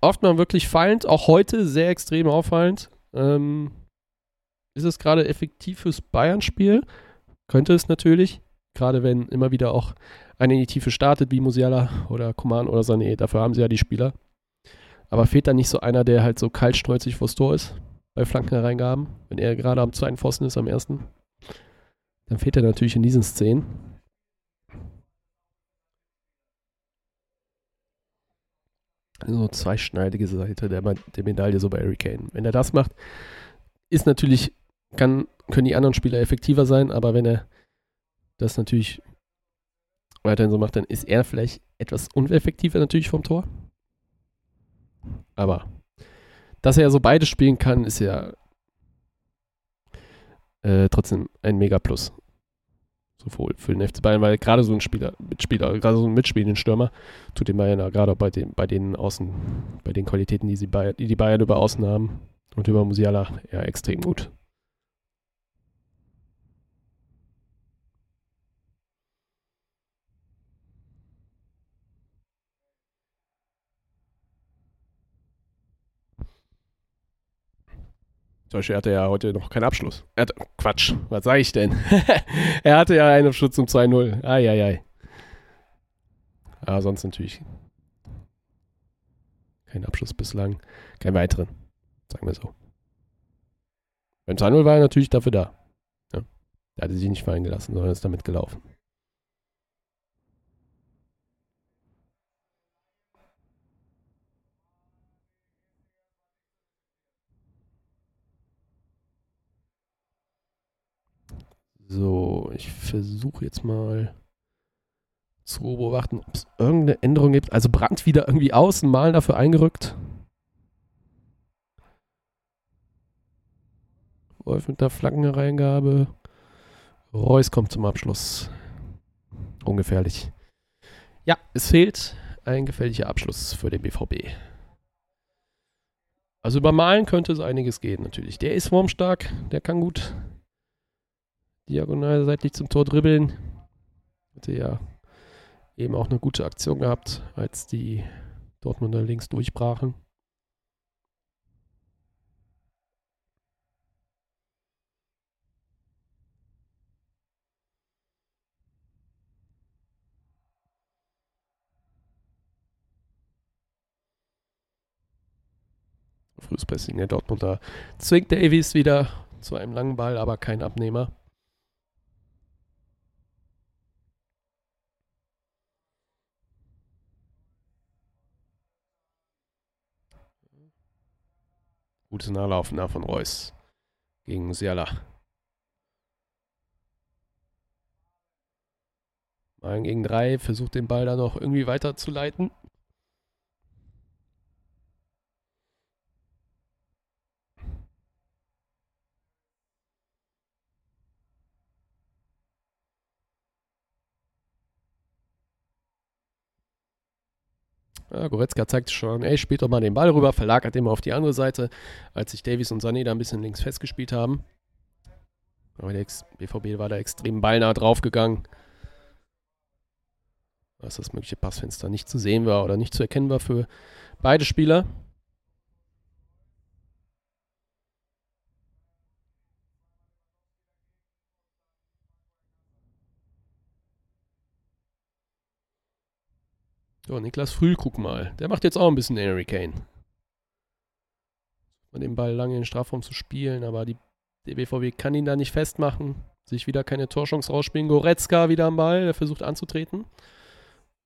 oft mal wirklich fallend, auch heute sehr extrem auffallend. Ähm ist es gerade effektiv fürs Bayern-Spiel? Könnte es natürlich. Gerade wenn immer wieder auch einer in die Tiefe startet, wie Musiala oder Kuman oder Sané. Dafür haben sie ja die Spieler. Aber fehlt da nicht so einer, der halt so kaltstreuzig vors Tor ist bei Flankenhereingaben, wenn er gerade am zweiten Pfosten ist, am ersten? Dann fehlt er natürlich in diesen Szenen. So zweischneidige Seite der, der Medaille so bei Harry Kane. Wenn er das macht, ist natürlich, kann, können die anderen Spieler effektiver sein, aber wenn er das natürlich weiterhin so macht, dann ist er vielleicht etwas uneffektiver natürlich vom Tor. Aber dass er ja so beide spielen kann, ist ja äh, trotzdem ein Mega Plus. Sowohl für den FC Bayern, weil gerade so ein Spieler, Mitspieler, gerade so ein mitspielenden Stürmer tut den Bayern ja gerade bei den, bei den Außen, bei den Qualitäten, die, sie Bayern, die die Bayern über Außen haben und über Musiala ja extrem gut. Zum Beispiel hatte er ja heute noch keinen Abschluss. Er hat, Quatsch, was sage ich denn? er hatte ja einen Abschluss zum 2-0. Eieiei. Aber sonst natürlich kein Abschluss bislang. Kein weiteren. Sagen wir so. Beim 2-0 war er natürlich dafür da. Ja. Er hatte sich nicht fallen gelassen, sondern ist damit gelaufen. So, ich versuche jetzt mal zu beobachten, ob es irgendeine Änderung gibt. Also Brand wieder irgendwie außen, Malen dafür eingerückt. Wolf mit der Flaggenhereingabe. Reus kommt zum Abschluss. Ungefährlich. Ja, es fehlt ein gefährlicher Abschluss für den BVB. Also über Malen könnte es einiges gehen natürlich. Der ist formstark, der kann gut diagonal seitlich zum Tor dribbeln. Hatte ja eben auch eine gute Aktion gehabt, als die Dortmunder links durchbrachen. Frühes Pressing der Dortmunder zwingt Davies wieder zu einem langen Ball, aber kein Abnehmer. Gutes Nachlaufen da von Reus gegen Musiala. Mal gegen drei, versucht den Ball da noch irgendwie weiterzuleiten. Ja, Goretzka zeigt schon, ey, spielt doch mal den Ball rüber, verlagert den mal auf die andere Seite, als sich Davies und Sané da ein bisschen links festgespielt haben. Aber der BVB war da extrem ballnah draufgegangen. Dass das mögliche Passfenster nicht zu sehen war oder nicht zu erkennen war für beide Spieler. So, Niklas Früh, guck mal. Der macht jetzt auch ein bisschen Harry Kane. Von dem Ball lange in den Strafraum zu spielen, aber die, der BVB kann ihn da nicht festmachen. Sich wieder keine Torchance rausspielen. Goretzka wieder am Ball, der versucht anzutreten.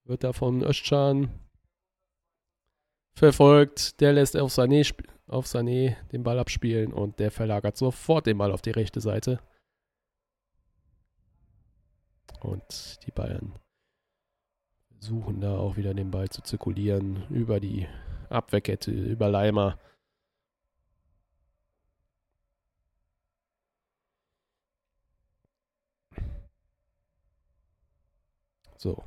Wird da von Özcan verfolgt. Der lässt auf Sané, auf Sané den Ball abspielen und der verlagert sofort den Ball auf die rechte Seite. Und die Bayern suchen da auch wieder den Ball zu zirkulieren über die Abwehrkette, über Leimer. So.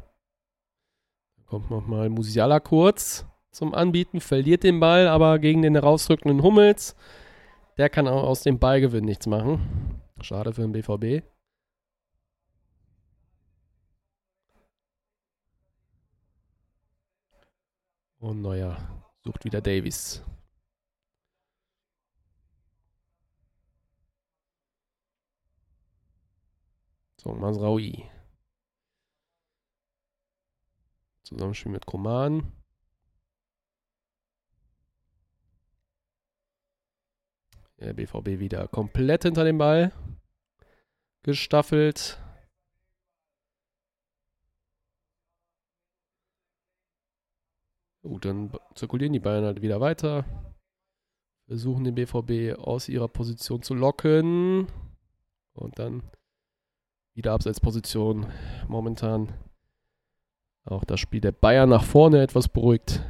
Kommt nochmal Musiala kurz zum Anbieten, verliert den Ball, aber gegen den herausrückenden Hummels. Der kann auch aus dem Ballgewinn nichts machen. Schade für den BVB. Und neuer sucht wieder Davies. So, Masraui. Zusammenspiel mit Koman. Der BVB wieder komplett hinter dem Ball. Gestaffelt. Gut, dann zirkulieren die Bayern halt wieder weiter. Versuchen den BVB aus ihrer Position zu locken. Und dann wieder Abseitsposition. Momentan auch das Spiel der Bayern nach vorne etwas beruhigt.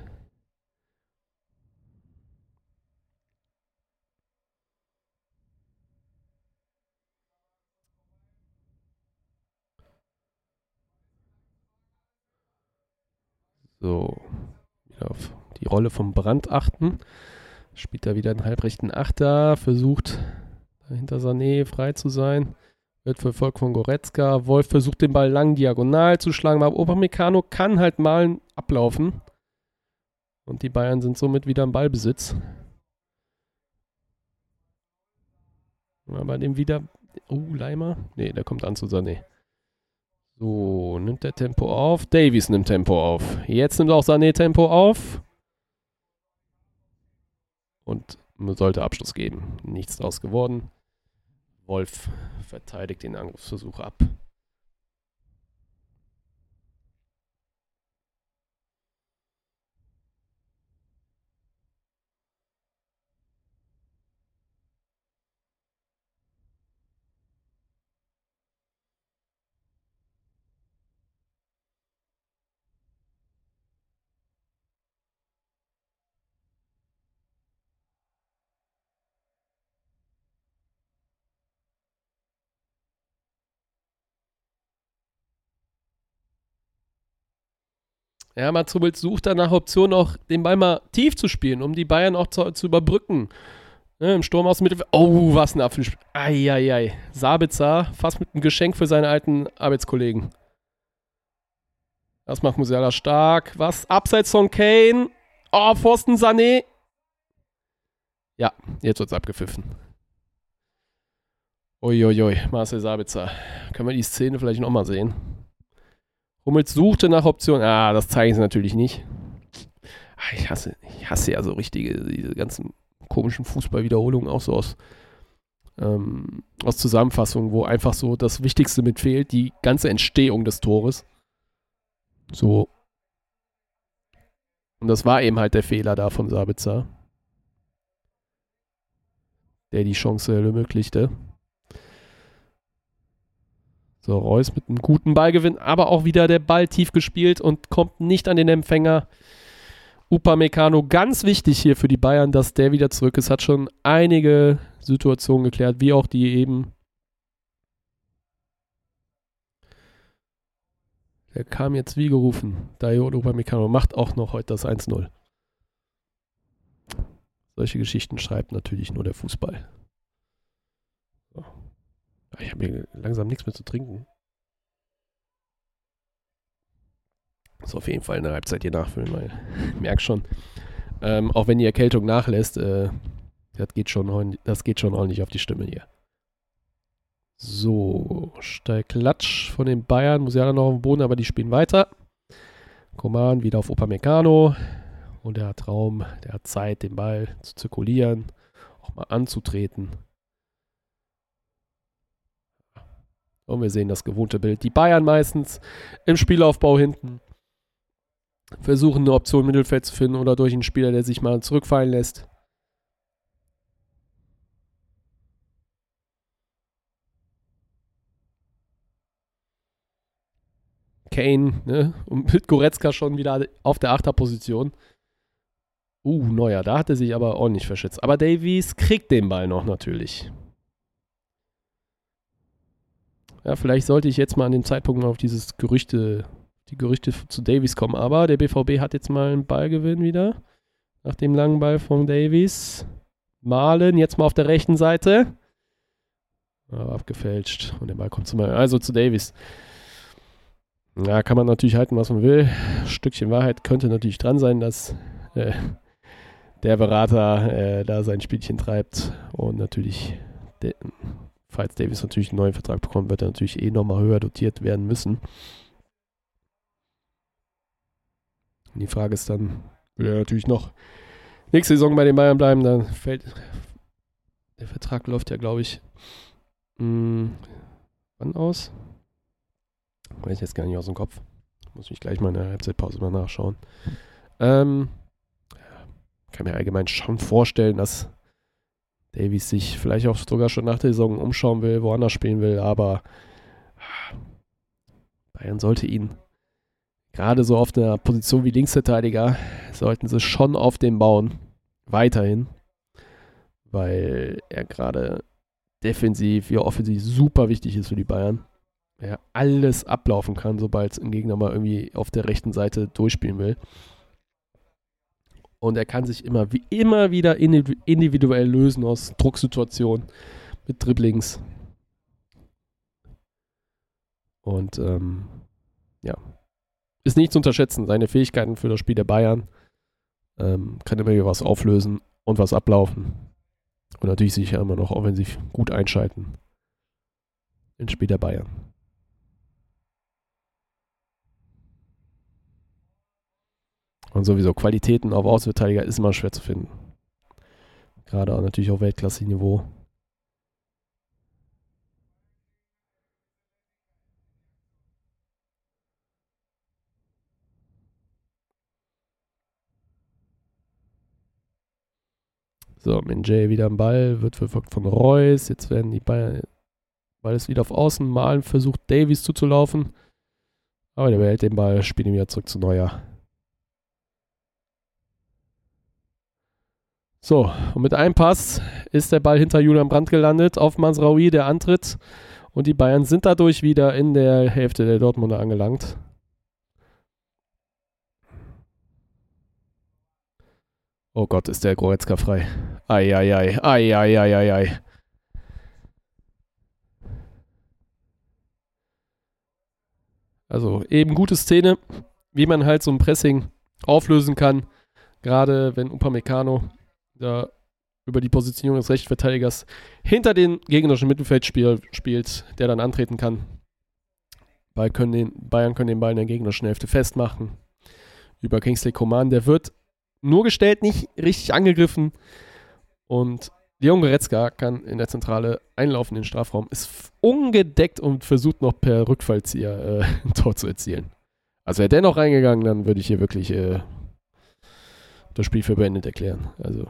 So auf die Rolle vom Brand achten. Spielt da wieder einen halbrechten Achter, versucht dahinter Sané frei zu sein. Wird verfolgt von Goretzka. Wolf versucht den Ball lang diagonal zu schlagen, aber Obermecano kann halt mal ablaufen. Und die Bayern sind somit wieder im Ballbesitz. Aber dem wieder. Oh, Leimer? Ne, der kommt an zu Sané. So, nimmt der Tempo auf. Davies nimmt Tempo auf. Jetzt nimmt auch Sané Tempo auf. Und sollte Abschluss geben. Nichts draus geworden. Wolf verteidigt den Angriffsversuch ab. Ja, Mats Hummels sucht nach Optionen auch, den Ball mal tief zu spielen, um die Bayern auch zu, zu überbrücken. Ja, Im Sturm aus dem Mittelfeld. Oh, was ein Apfelspiel. Eieiei. Sabitzer fast mit einem Geschenk für seine alten Arbeitskollegen. Das macht Musiala stark. Was? Abseits von Kane. Oh, Pfosten Sané. Ja, jetzt wird's abgepfiffen. Uiuiui, Marcel Sabitzer. Können wir die Szene vielleicht nochmal sehen? Hummels suchte nach Optionen. Ah, das zeigen sie natürlich nicht. Ah, ich hasse, ich hasse ja so richtige, diese ganzen komischen Fußballwiederholungen, auch so aus, ähm, aus Zusammenfassungen, wo einfach so das Wichtigste mitfehlt, die ganze Entstehung des Tores. So. Und das war eben halt der Fehler da von Sabitzer, der die Chance ermöglichte. So, Reus mit einem guten Ballgewinn, aber auch wieder der Ball tief gespielt und kommt nicht an den Empfänger. Upamecano, ganz wichtig hier für die Bayern, dass der wieder zurück ist. Hat schon einige Situationen geklärt, wie auch die eben. Der kam jetzt wie gerufen. Dayot Upamecano macht auch noch heute das 1-0. Solche Geschichten schreibt natürlich nur der Fußball. Ich habe hier langsam nichts mehr zu trinken. Muss auf jeden Fall in der Halbzeit hier nachfüllen, weil ich merke schon, ähm, auch wenn die Erkältung nachlässt, äh, das, geht schon, das geht schon ordentlich auf die Stimme hier. So, Steilklatsch von den Bayern. Muss ja noch auf dem Boden, aber die spielen weiter. Coman wieder auf Upamecano. Und er hat Raum, der hat Zeit, den Ball zu zirkulieren, auch mal anzutreten. Und wir sehen das gewohnte Bild. Die Bayern meistens im Spielaufbau hinten versuchen eine Option im Mittelfeld zu finden oder durch einen Spieler, der sich mal zurückfallen lässt. Kane, ne? Und mit Goretzka schon wieder auf der Achterposition. Uh, Neuer, da hat er sich aber ordentlich verschätzt. Aber Davies kriegt den Ball noch natürlich. Ja, vielleicht sollte ich jetzt mal an dem Zeitpunkt mal auf dieses Gerüchte, die Gerüchte zu Davies kommen. Aber der BVB hat jetzt mal einen Ballgewinn wieder. Nach dem langen Ball von Davies. Malen, jetzt mal auf der rechten Seite. Aber abgefälscht. Und der Ball kommt zu mal. Also zu Davies. Ja, kann man natürlich halten, was man will. Stückchen Wahrheit könnte natürlich dran sein, dass äh, der Berater äh, da sein Spielchen treibt und natürlich falls Davis natürlich einen neuen Vertrag bekommt, wird er natürlich eh nochmal höher dotiert werden müssen. Und die Frage ist dann, will er natürlich noch nächste Saison bei den Bayern bleiben, dann fällt der Vertrag läuft ja, glaube ich, mh, hm, wann aus? Weiß ich jetzt gar nicht aus dem Kopf. Muss mich gleich mal in der Halbzeitpause mal nachschauen. Ähm, kann mir allgemein schon vorstellen, dass Davies sich vielleicht auch sogar schon nach der Saison umschauen will, woanders spielen will, aber Bayern sollte ihn gerade so auf einer Position wie Linksverteidiger, sollten sie schon auf den bauen. Weiterhin. Weil er gerade defensiv wie offensiv super wichtig ist für die Bayern. Er alles ablaufen kann, sobald ein Gegner mal irgendwie auf der rechten Seite durchspielen will. Und er kann sich immer, wie immer wieder individuell lösen aus Drucksituationen mit Dribblings. Und ähm, ja, ist nicht zu unterschätzen. Seine Fähigkeiten für das Spiel der Bayern ähm, kann immer wieder was auflösen und was ablaufen. Und natürlich sich ja immer noch offensiv gut einschalten ins Spiel der Bayern. Und sowieso Qualitäten auf Außenverteidiger ist immer schwer zu finden. Gerade auch natürlich auf Weltklasse-Niveau. So, Minjay wieder am Ball, wird verfolgt von Reus. Jetzt werden die Bayern, Ball ist wieder auf Außen. Malen versucht Davies zuzulaufen. Aber der behält den Ball, spielt ihn wieder zurück zu Neuer. So, und mit einem Pass ist der Ball hinter Julian Brandt gelandet auf Masraoui, der antritt. Und die Bayern sind dadurch wieder in der Hälfte der Dortmunder angelangt. Oh Gott, ist der Goretzka frei. Eieiei, eieiei, eieiei. Also eben gute Szene, wie man halt so ein Pressing auflösen kann. Gerade wenn Upamecano da über die Positionierung des Rechtsverteidigers hinter den gegnerischen Mittelfeldspieler spielt, der dann antreten kann. Bayern können den, Bayern können den Ball in der gegnerischen Hälfte festmachen. Über Kingsley Coman, der wird nur gestellt, nicht richtig angegriffen. Und Leon Goretzka kann in der Zentrale einlaufen in den Strafraum, ist ungedeckt und versucht noch per Rückfallzieher äh, ein Tor zu erzielen. Also wäre der noch reingegangen, dann würde ich hier wirklich äh, das Spiel für beendet erklären. Also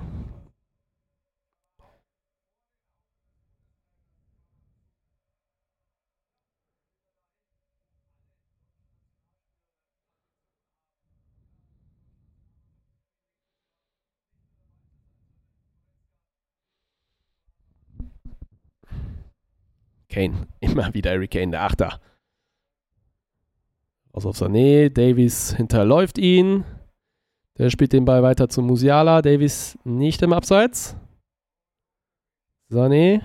Kane. Immer wieder Harry Kane, der Achter. Aus auf Sané. Davies hinterläuft ihn. Der spielt den Ball weiter zu Musiala. Davies nicht im Abseits. Sané.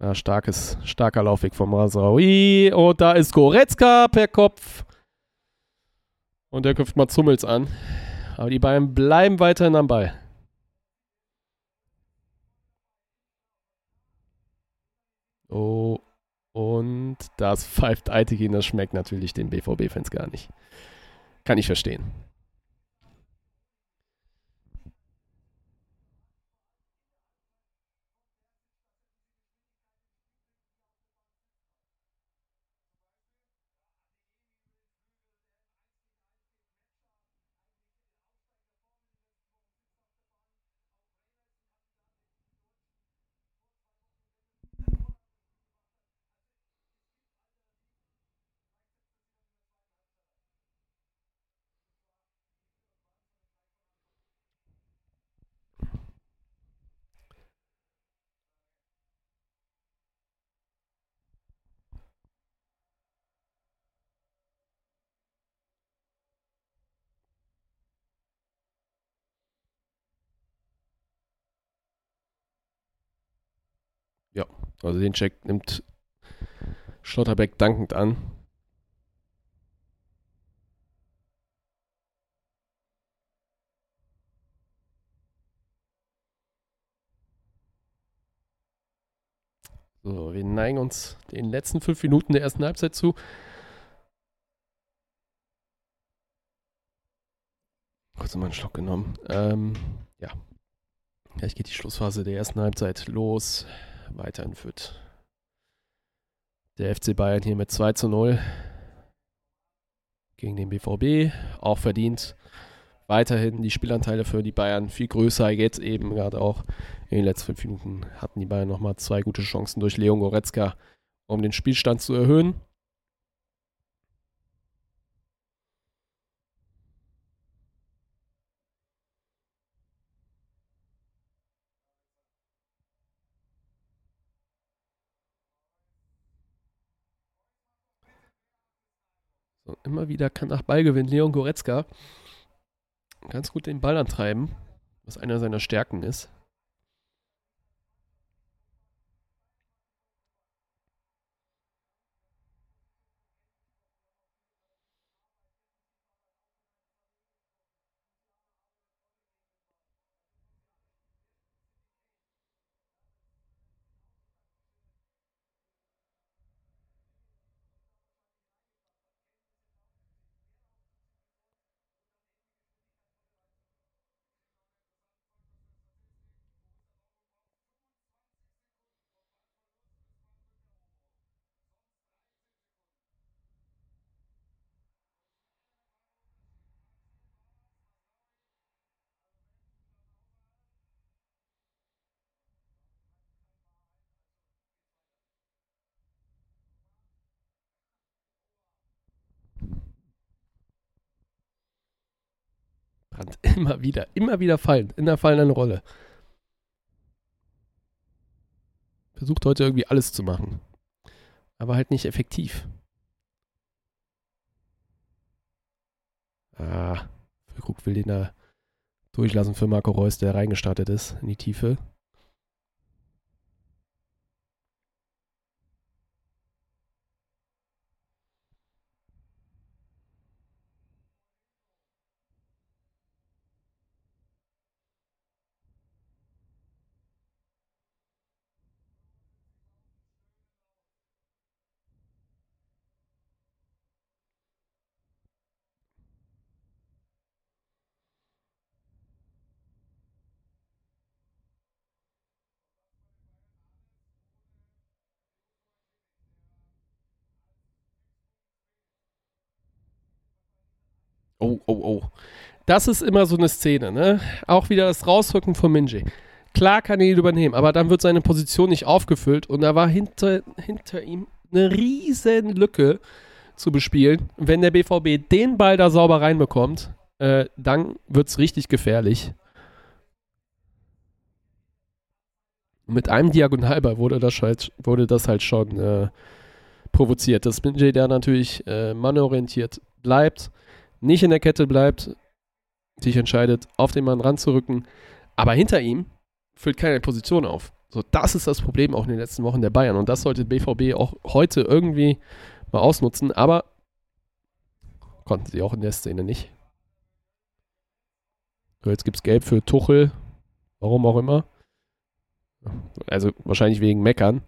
Ja, starkes, starker Laufweg vom Masraoui. Und da ist Goretzka per Kopf. Und der köpft mal Zummels an. Aber die Bayern bleiben weiterhin am Ball. Oh, und das pfeift Eitekin, das schmeckt natürlich den BVB-Fans gar nicht. Kann ich verstehen. Ja, also den Check nimmt Schlotterbeck dankend an. So, wir neigen uns den letzten fünf Minuten der ersten Halbzeit zu. Kurz mal einen Schluck genommen. Ähm, ja. Gleich geht die Schlussphase der ersten Halbzeit los. Weiterhin führt der FC Bayern hier mit 2 zu 0 gegen den BVB. Auch verdient. Weiterhin die Spielanteile für die Bayern viel größer. Jetzt eben gerade auch in den letzten fünf Minuten hatten die Bayern nochmal zwei gute Chancen durch Leon Goretzka, um den Spielstand zu erhöhen. Immer wieder kann nach Ballgewinn Leon Goretzka ganz gut den Ball antreiben, was einer seiner Stärken ist. Immer wieder, immer wieder fallen, in der fallenden Rolle. Versucht heute irgendwie alles zu machen. Aber halt nicht effektiv. Ah, Füllkrug will den da durchlassen für Marco Reus, der reingestartet ist in die Tiefe. Oh, oh, oh. Das ist immer so eine Szene, ne? Auch wieder das Rausrücken von Minji. Klar kann er ihn übernehmen, aber dann wird seine Position nicht aufgefüllt und da war hinter, hinter ihm eine riesen Lücke zu bespielen. Wenn der BVB den Ball da sauber reinbekommt, äh, dann wird es richtig gefährlich. Mit einem Diagonalball wurde das halt, wurde das halt schon äh, provoziert. Dass Minji, der natürlich äh, mannorientiert bleibt, nicht in der Kette bleibt, sich entscheidet, auf den Mann ranzurücken, aber hinter ihm füllt keine Position auf. So, das ist das Problem auch in den letzten Wochen der Bayern und das sollte BVB auch heute irgendwie mal ausnutzen, aber konnten sie auch in der Szene nicht. So, jetzt gibt es Gelb für Tuchel, warum auch immer. Also wahrscheinlich wegen Meckern.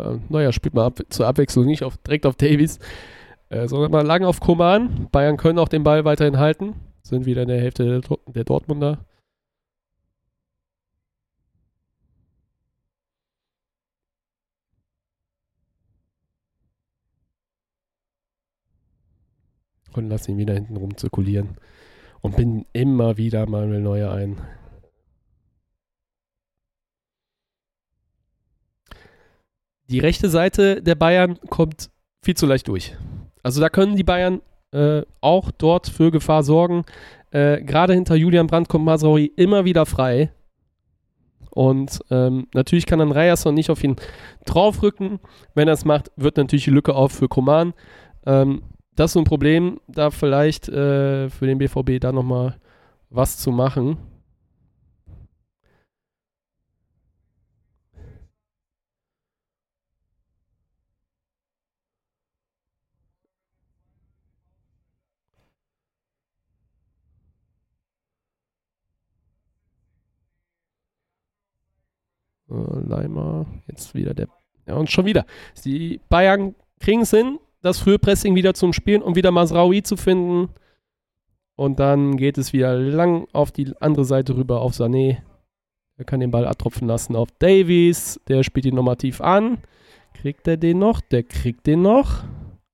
Äh, naja, spielt mal ab, zur Abwechslung nicht auf, direkt auf Davies, äh, sondern mal lang auf Koman. Bayern können auch den Ball weiterhin halten. Sind wieder in der Hälfte der, der Dortmunder. Und lassen ihn wieder hinten rum zirkulieren. Und bin immer wieder Manuel Neuer ein. Die rechte Seite der Bayern kommt viel zu leicht durch. Also da können die Bayern äh, auch dort für Gefahr sorgen. Äh, Gerade hinter Julian Brandt kommt Masraoui immer wieder frei. Und ähm, natürlich kann dann Ryerson nicht auf ihn draufrücken. Wenn er es macht, wird natürlich die Lücke auf für Koman. Ähm, das ist so ein Problem, da vielleicht äh, für den BVB da nochmal was zu machen. Leimer, jetzt wieder der. Ja, und schon wieder. Die Bayern kriegen es hin, das Frühpressing wieder zum Spielen, um wieder Masraoui zu finden. Und dann geht es wieder lang auf die andere Seite rüber auf Sané. Er kann den Ball abtropfen lassen auf Davies. Der spielt ihn nochmal tief an. Kriegt er den noch? Der kriegt den noch.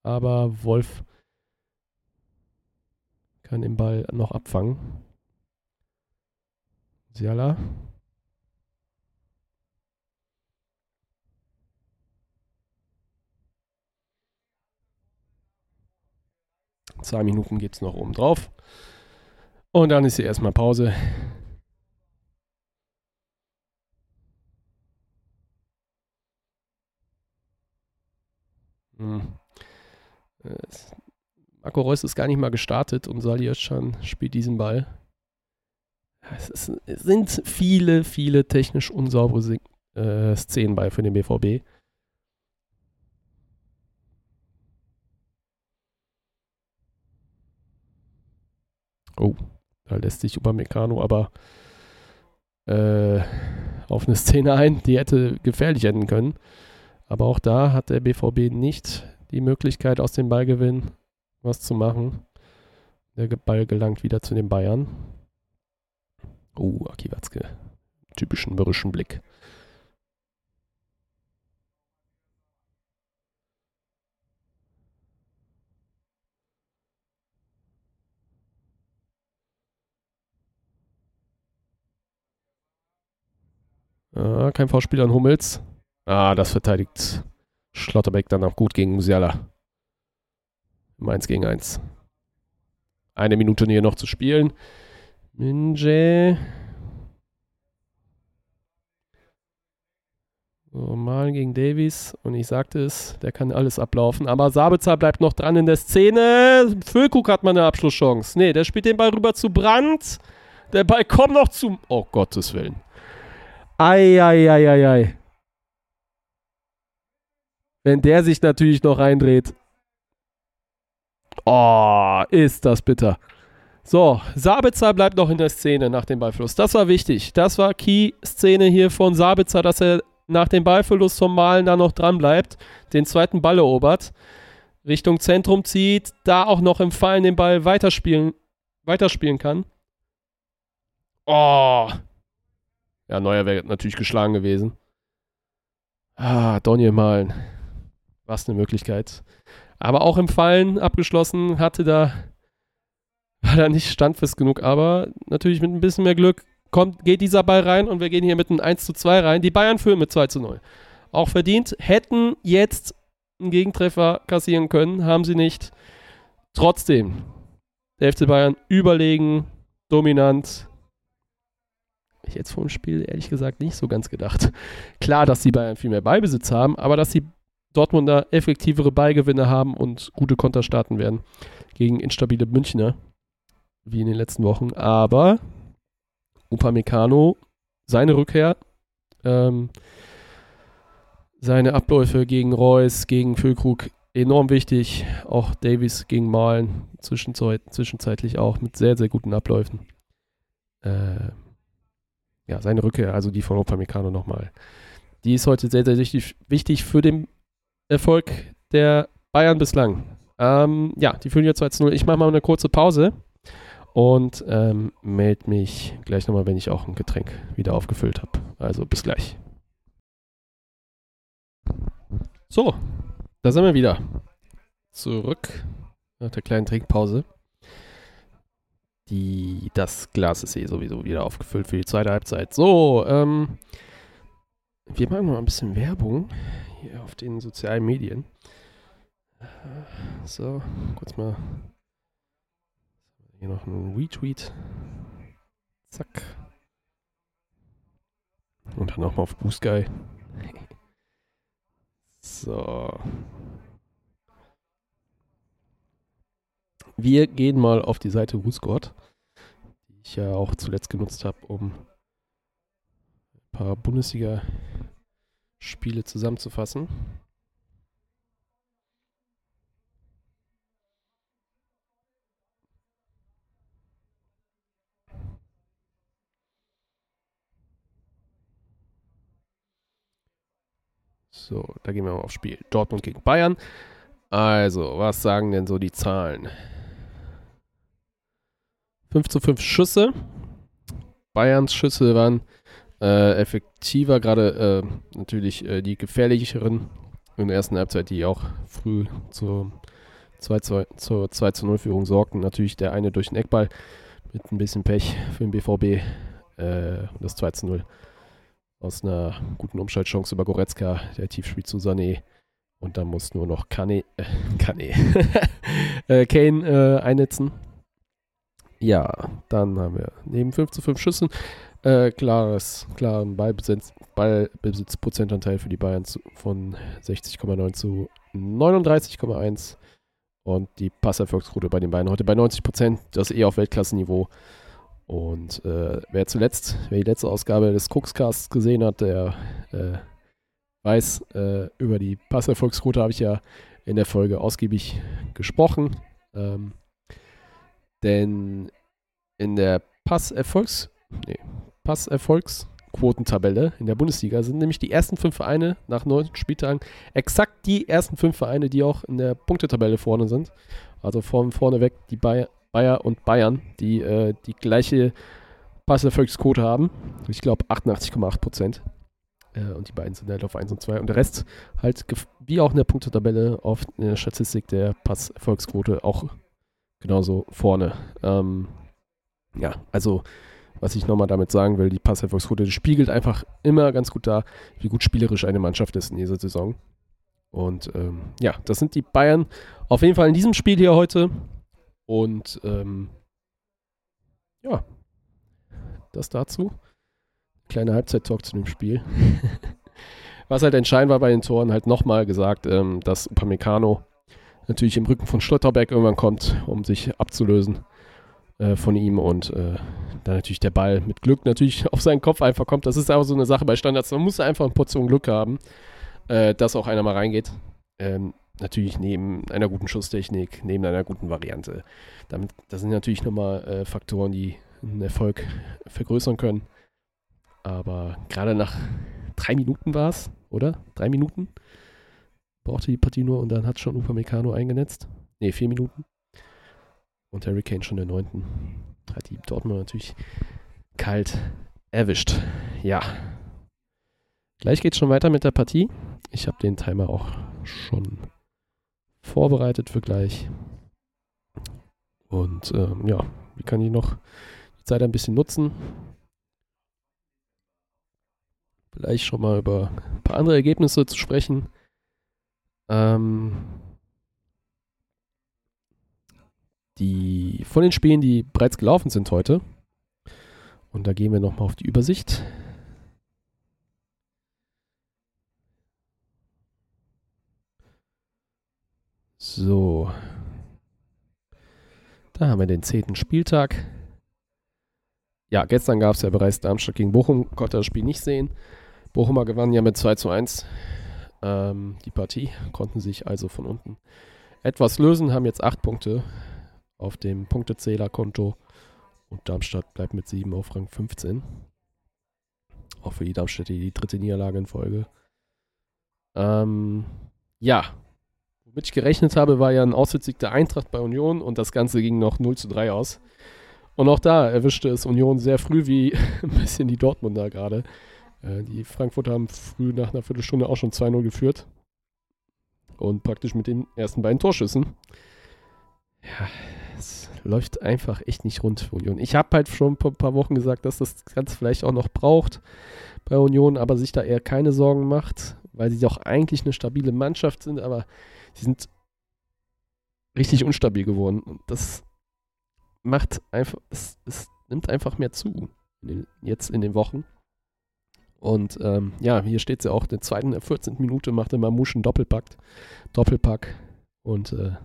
Aber Wolf kann den Ball noch abfangen. Siala Zwei Minuten geht es noch oben drauf. Und dann ist hier erstmal Pause. Hm. Marco Reus ist gar nicht mal gestartet und Sali Özcan spielt diesen Ball. Es, sind viele, viele technisch unsaubere äh, Szenen bei für den BVB. Oh, da lässt sich Upamecano aber äh, auf eine Szene ein, die hätte gefährlich enden können. Aber auch da hat der BVB nicht die Möglichkeit, aus dem Ballgewinn was zu machen. Der Ball gelangt wieder zu den Bayern. Oh, Aki Watzke. Typischen mürrischen Blick. Ah, kein V-Spiel an Hummels. Ah, das verteidigt Schlotterbeck dann auch gut gegen Musiala. 1 gegen 1. Eine Minute hier noch zu spielen. Minje. So, Malen gegen Davies. Und ich sagte es, der kann alles ablaufen. Aber Sabitzer bleibt noch dran in der Szene. Füllkrug hat mal eine Abschlusschance. Nee, der spielt den Ball rüber zu Brandt. Der Ball kommt noch zu. Oh, Gottes Willen. Eieieiei. Ei, ei, ei. Wenn der sich natürlich noch reindreht. Oh, ist das bitter. So, Sabitzer bleibt noch in der Szene nach dem Ballverlust. Das war wichtig. Das war Key-Szene hier von Sabitzer, dass er nach dem Ballverlust vom Malen da noch dran bleibt, den zweiten Ball erobert, Richtung Zentrum zieht, da auch noch im Fallen den Ball weiterspielen, weiterspielen kann. Oh. Ja, Neuer wäre natürlich geschlagen gewesen. Ah, Donny Malen. Was eine Möglichkeit. Aber auch im Fallen abgeschlossen, hatte da, war da nicht standfest genug, aber natürlich mit ein bisschen mehr Glück kommt, geht dieser Ball rein und wir gehen hier mit einem 1 zu 2 rein. Die Bayern führen mit 2 zu 0. Auch verdient, hätten jetzt einen Gegentreffer kassieren können, haben sie nicht. Trotzdem, der FC Bayern überlegen, dominant. Ich jetzt vor dem Spiel ehrlich gesagt nicht so ganz gedacht. Klar, dass die Bayern viel mehr Beibesitz haben, aber dass die Dortmunder effektivere Ballgewinne haben und gute Konter starten werden gegen instabile Münchner, wie in den letzten Wochen. Aber Upamecano, seine Rückkehr, ähm, seine Abläufe gegen Reus, gegen Füllkrug enorm wichtig. Auch Davies gegen Malen, zwischenzeit, zwischenzeitlich auch mit sehr, sehr guten Abläufen. Äh, ja, seine Rückkehr, also die von Upamecano nochmal. Die ist heute sehr, sehr wichtig, wichtig für den Erfolg der Bayern bislang. Ähm, ja, die führen jetzt 2 0. Ich mache mal eine kurze Pause und ähm, melde mich gleich nochmal, wenn ich auch ein Getränk wieder aufgefüllt habe. Also bis gleich. So, da sind wir wieder. Zurück nach der kleinen Trinkpause. Die, das Glas ist eh sowieso wieder aufgefüllt für die zweite Halbzeit. So, ähm, wir machen mal ein bisschen Werbung hier auf den sozialen Medien. So, kurz mal hier noch ein Retweet. Zack. Und dann nochmal auf Boost Guy. so. Wir gehen mal auf die Seite WhoScored, die ich ja auch zuletzt genutzt habe, um ein paar Bundesliga Spiele zusammenzufassen. So, da gehen wir mal aufs Spiel. Dortmund gegen Bayern. Also, was sagen denn so die Zahlen? 5 zu 5 Schüsse. Bayerns Schüsse waren äh, effektiver, gerade äh, natürlich äh, die gefährlicheren in der ersten Halbzeit, die auch früh zur 2, 2, zur 2 zu 0 Führung sorgten. Natürlich der eine durch den Eckball mit ein bisschen Pech für den BVB äh, das 2 zu 0 aus einer guten Umschaltchance über Goretzka, der tief spielt zu Sané. Und dann muss nur noch Kane, äh, Kane, äh, Kane äh, einnetzen. Ja, dann haben wir neben 5 zu 5 Schüssen äh, klares, klaren Ballbesitz, Ballbesitzprozentanteil für die Bayern zu, von 60,9 zu 39,1 und die Passerfolgsquote bei den Bayern heute bei 90 Prozent, das ist eh auf Weltklassenniveau. Und äh, wer zuletzt, wer die letzte Ausgabe des Cookscasts gesehen hat, der äh, weiß, äh, über die Passerfolgsquote habe ich ja in der Folge ausgiebig gesprochen. Ähm, denn in der Passerfolgs... Nee, Passerfolgsquotentabelle in der Bundesliga sind nämlich die ersten fünf Vereine nach neun Spieltagen exakt die ersten fünf Vereine, die auch in der Punktetabelle vorne sind. Also von vorne weg die Bayer, Bayer und Bayern, die äh, die gleiche Passerfolgsquote haben. Ich glaube 88,8 Prozent. Äh, und die beiden sind halt auf 1 und 2. Und der Rest halt, wie auch in der Punktetabelle, auf der Statistik der Passerfolgsquote auch genauso vorne. Ähm, ja, also was ich nochmal damit sagen will, die Passerfolgsquote spiegelt einfach immer ganz gut dar, wie gut spielerisch eine Mannschaft ist in dieser Saison. Und ähm, ja, das sind die Bayern auf jeden Fall in diesem Spiel hier heute. Und ähm, ja, das dazu. Kleiner Halbzeit-Talk zu dem Spiel. Was halt entscheidend war bei den Toren, halt nochmal gesagt, ähm, dass Upamecano natürlich im Rücken von Schlotterbeck irgendwann kommt, um sich abzulösen äh, von ihm und äh, dann natürlich der Ball mit Glück natürlich auf seinen Kopf einfach kommt. Das ist auch so eine Sache bei Standards. Man muss einfach eine Portion Glück haben, äh, dass auch einer mal reingeht. Ähm, natürlich neben einer guten Schusstechnik, neben einer guten Variante. Damit, das sind natürlich nochmal äh, Faktoren, die einen Erfolg vergrößern können. Aber gerade nach drei Minuten war es, oder? Drei Minuten? Brauchte die Partie nur und dann hat schon Upamecano eingenetzt. Ne, vier Minuten. Und Harry Kane schon der neunten. Hat die Dortmund natürlich kalt erwischt. Ja. Gleich geht's schon weiter mit der Partie. Ich habe den Timer auch schon vorbereitet für gleich. Und ähm, ja, wie kann ich noch die Zeit ein bisschen nutzen? Vielleicht schon mal über ein paar andere Ergebnisse zu sprechen. Ähm, die von den Spielen, die bereits gelaufen sind heute. Und da gehen wir nochmal auf die Übersicht. So. Da haben wir den zehnten Spieltag. Ja, gestern gab es ja bereits Darmstadt gegen Bochum, konnte das Spiel nicht sehen. Bochumer gewannen ja mit 2 zu 1 ähm, die Partie, konnten sich also von unten etwas lösen, haben jetzt 8 Punkte auf dem Punktezählerkonto und Darmstadt bleibt mit 7 auf Rang 15. Auch für die Darmstädter die dritte Niederlage in Folge. Ähm, ja, womit ich gerechnet habe, war ja ein Auswärtssieg der Eintracht bei Union und das Ganze ging noch 0 zu 3 aus. Und auch da erwischte es Union sehr früh, wie ein bisschen die Dortmunder gerade. Äh, die Frankfurter haben früh nach einer Viertelstunde auch schon 2-0 geführt. Und praktisch mit den ersten beiden Torschüssen. Ja, es läuft einfach echt nicht rund für Union. Ich habe halt schon vor ein paar Wochen gesagt, dass das Ganze vielleicht auch noch braucht bei Union, aber sich da eher keine Sorgen macht, weil sie doch eigentlich eine stabile Mannschaft sind, aber sie sind richtig unstabil geworden. Und das macht einfach, es, es nimmt einfach mehr zu in den, jetzt in den Wochen. Und ähm, ja, hier steht sie ja auch, zweiten, der 14. Minute machte Mamouche einen Doppelpack. Doppelpack. Und äh,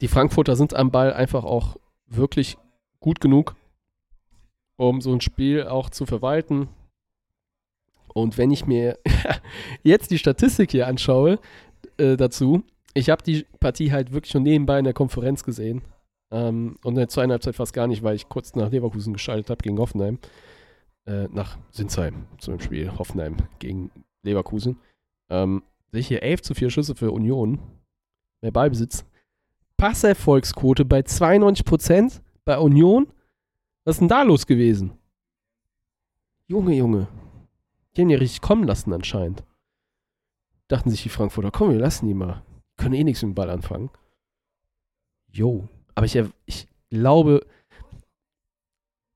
die Frankfurter sind am Ball einfach auch wirklich gut genug, um so ein Spiel auch zu verwalten. Und wenn ich mir jetzt die Statistik hier anschaue äh, dazu, ich habe die Partie halt wirklich schon nebenbei in der Konferenz gesehen. Ähm, und in der zweiten Halbzeit fast gar nicht, weil ich kurz nach Leverkusen geschaltet habe gegen Hoffenheim. Äh, nach Sinsheim zum Spiel Hoffenheim gegen Leverkusen. Ähm, sehe ich hier 11 zu 4 Schüsse für Union. Mehr Ballbesitz. Passerfolgsquote bei 92% bei Union. Was ist denn da los gewesen? Junge, Junge. Die haben ja richtig kommen lassen anscheinend. Dachten sich die Frankfurter, komm, wir lassen die mal. Können eh nichts mit dem Ball anfangen. Jo. Aber ich, ich glaube,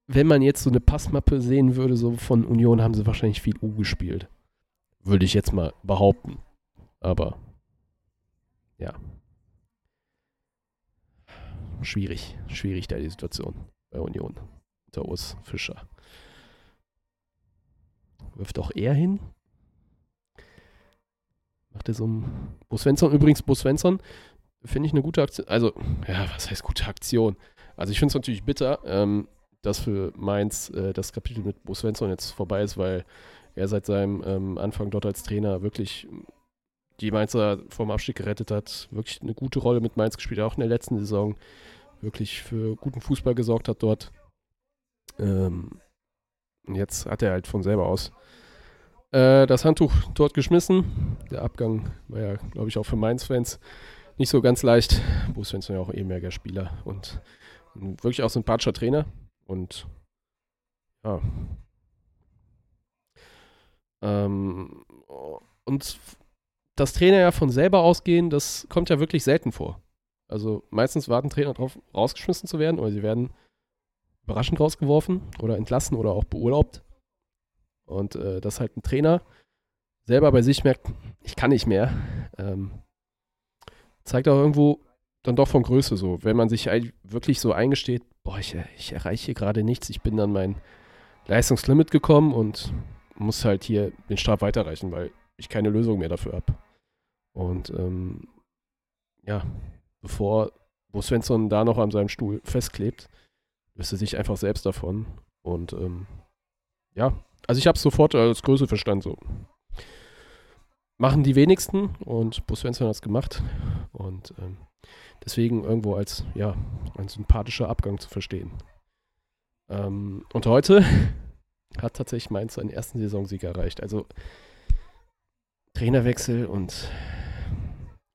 wenn man jetzt so eine Passmappe sehen würde, so von Union, haben sie wahrscheinlich viel U gespielt. Würde ich jetzt mal behaupten. Aber ja. Schwierig, schwierig da die Situation bei Union. Unter Urs Fischer. Wirft auch er hin. Macht er so ein. Bo Svensson, übrigens, Bo Svensson, finde ich eine gute Aktion. Also, ja, was heißt gute Aktion? Also, ich finde es natürlich bitter, ähm, dass für Mainz äh, das Kapitel mit Bo Svensson jetzt vorbei ist, weil er seit seinem ähm, Anfang dort als Trainer wirklich die Mainzer vom Abstieg gerettet hat, wirklich eine gute Rolle mit Mainz gespielt, auch in der letzten Saison wirklich für guten Fußball gesorgt hat dort. Ähm, jetzt hat er halt von selber aus äh, das Handtuch dort geschmissen. Der Abgang war ja, glaube ich, auch für Mainz-Fans nicht so ganz leicht. Bo Svensson ja auch ehemaliger Spieler und wirklich auch sympathischer Trainer. Und ja. Ähm, und das Trainer ja von selber ausgehen, das kommt ja wirklich selten vor. Also meistens warten Trainer darauf, rausgeschmissen zu werden, oder sie werden überraschend rausgeworfen oder entlassen oder auch beurlaubt. Und äh, dass halt ein Trainer selber bei sich merkt, ich kann nicht mehr, ähm, zeigt auch irgendwo dann doch von Größe so. Wenn man sich wirklich so eingesteht, boah, ich, ich erreiche hier gerade nichts, ich bin an mein Leistungslimit gekommen und muss halt hier den Stab weiterreichen, weil ich keine Lösung mehr dafür habe. Und ähm, ja, bevor Bo Svensson da noch an seinem Stuhl festklebt, löst er sich einfach selbst davon. Und ähm, ja, also ich habe es sofort als Größe verstanden. So. Machen die wenigsten und Bo Svensson hat es gemacht. Und ähm, deswegen irgendwo als, ja, ein sympathischer Abgang zu verstehen. Ähm, und heute hat tatsächlich Mainz seinen ersten Saisonsieg erreicht. Also Trainerwechsel und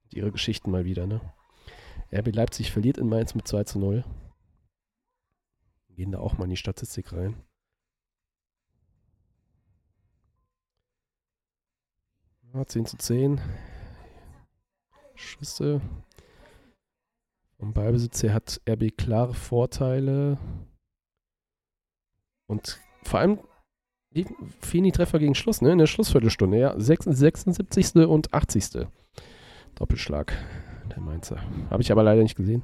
ihre Geschichten mal wieder, ne? RB Leipzig verliert in Mainz mit 2 zu 0. Gehen da auch mal in die Statistik rein. Ja, 10 zu 10. Schüsse. Vom Ballbesitz her hat RB klare Vorteile. Und vor allem vielen die Treffer gegen Schluss, ne? In der Schlussviertelstunde, ja. 76. und 80. Doppelschlag der Mainzer. Habe ich aber leider nicht gesehen.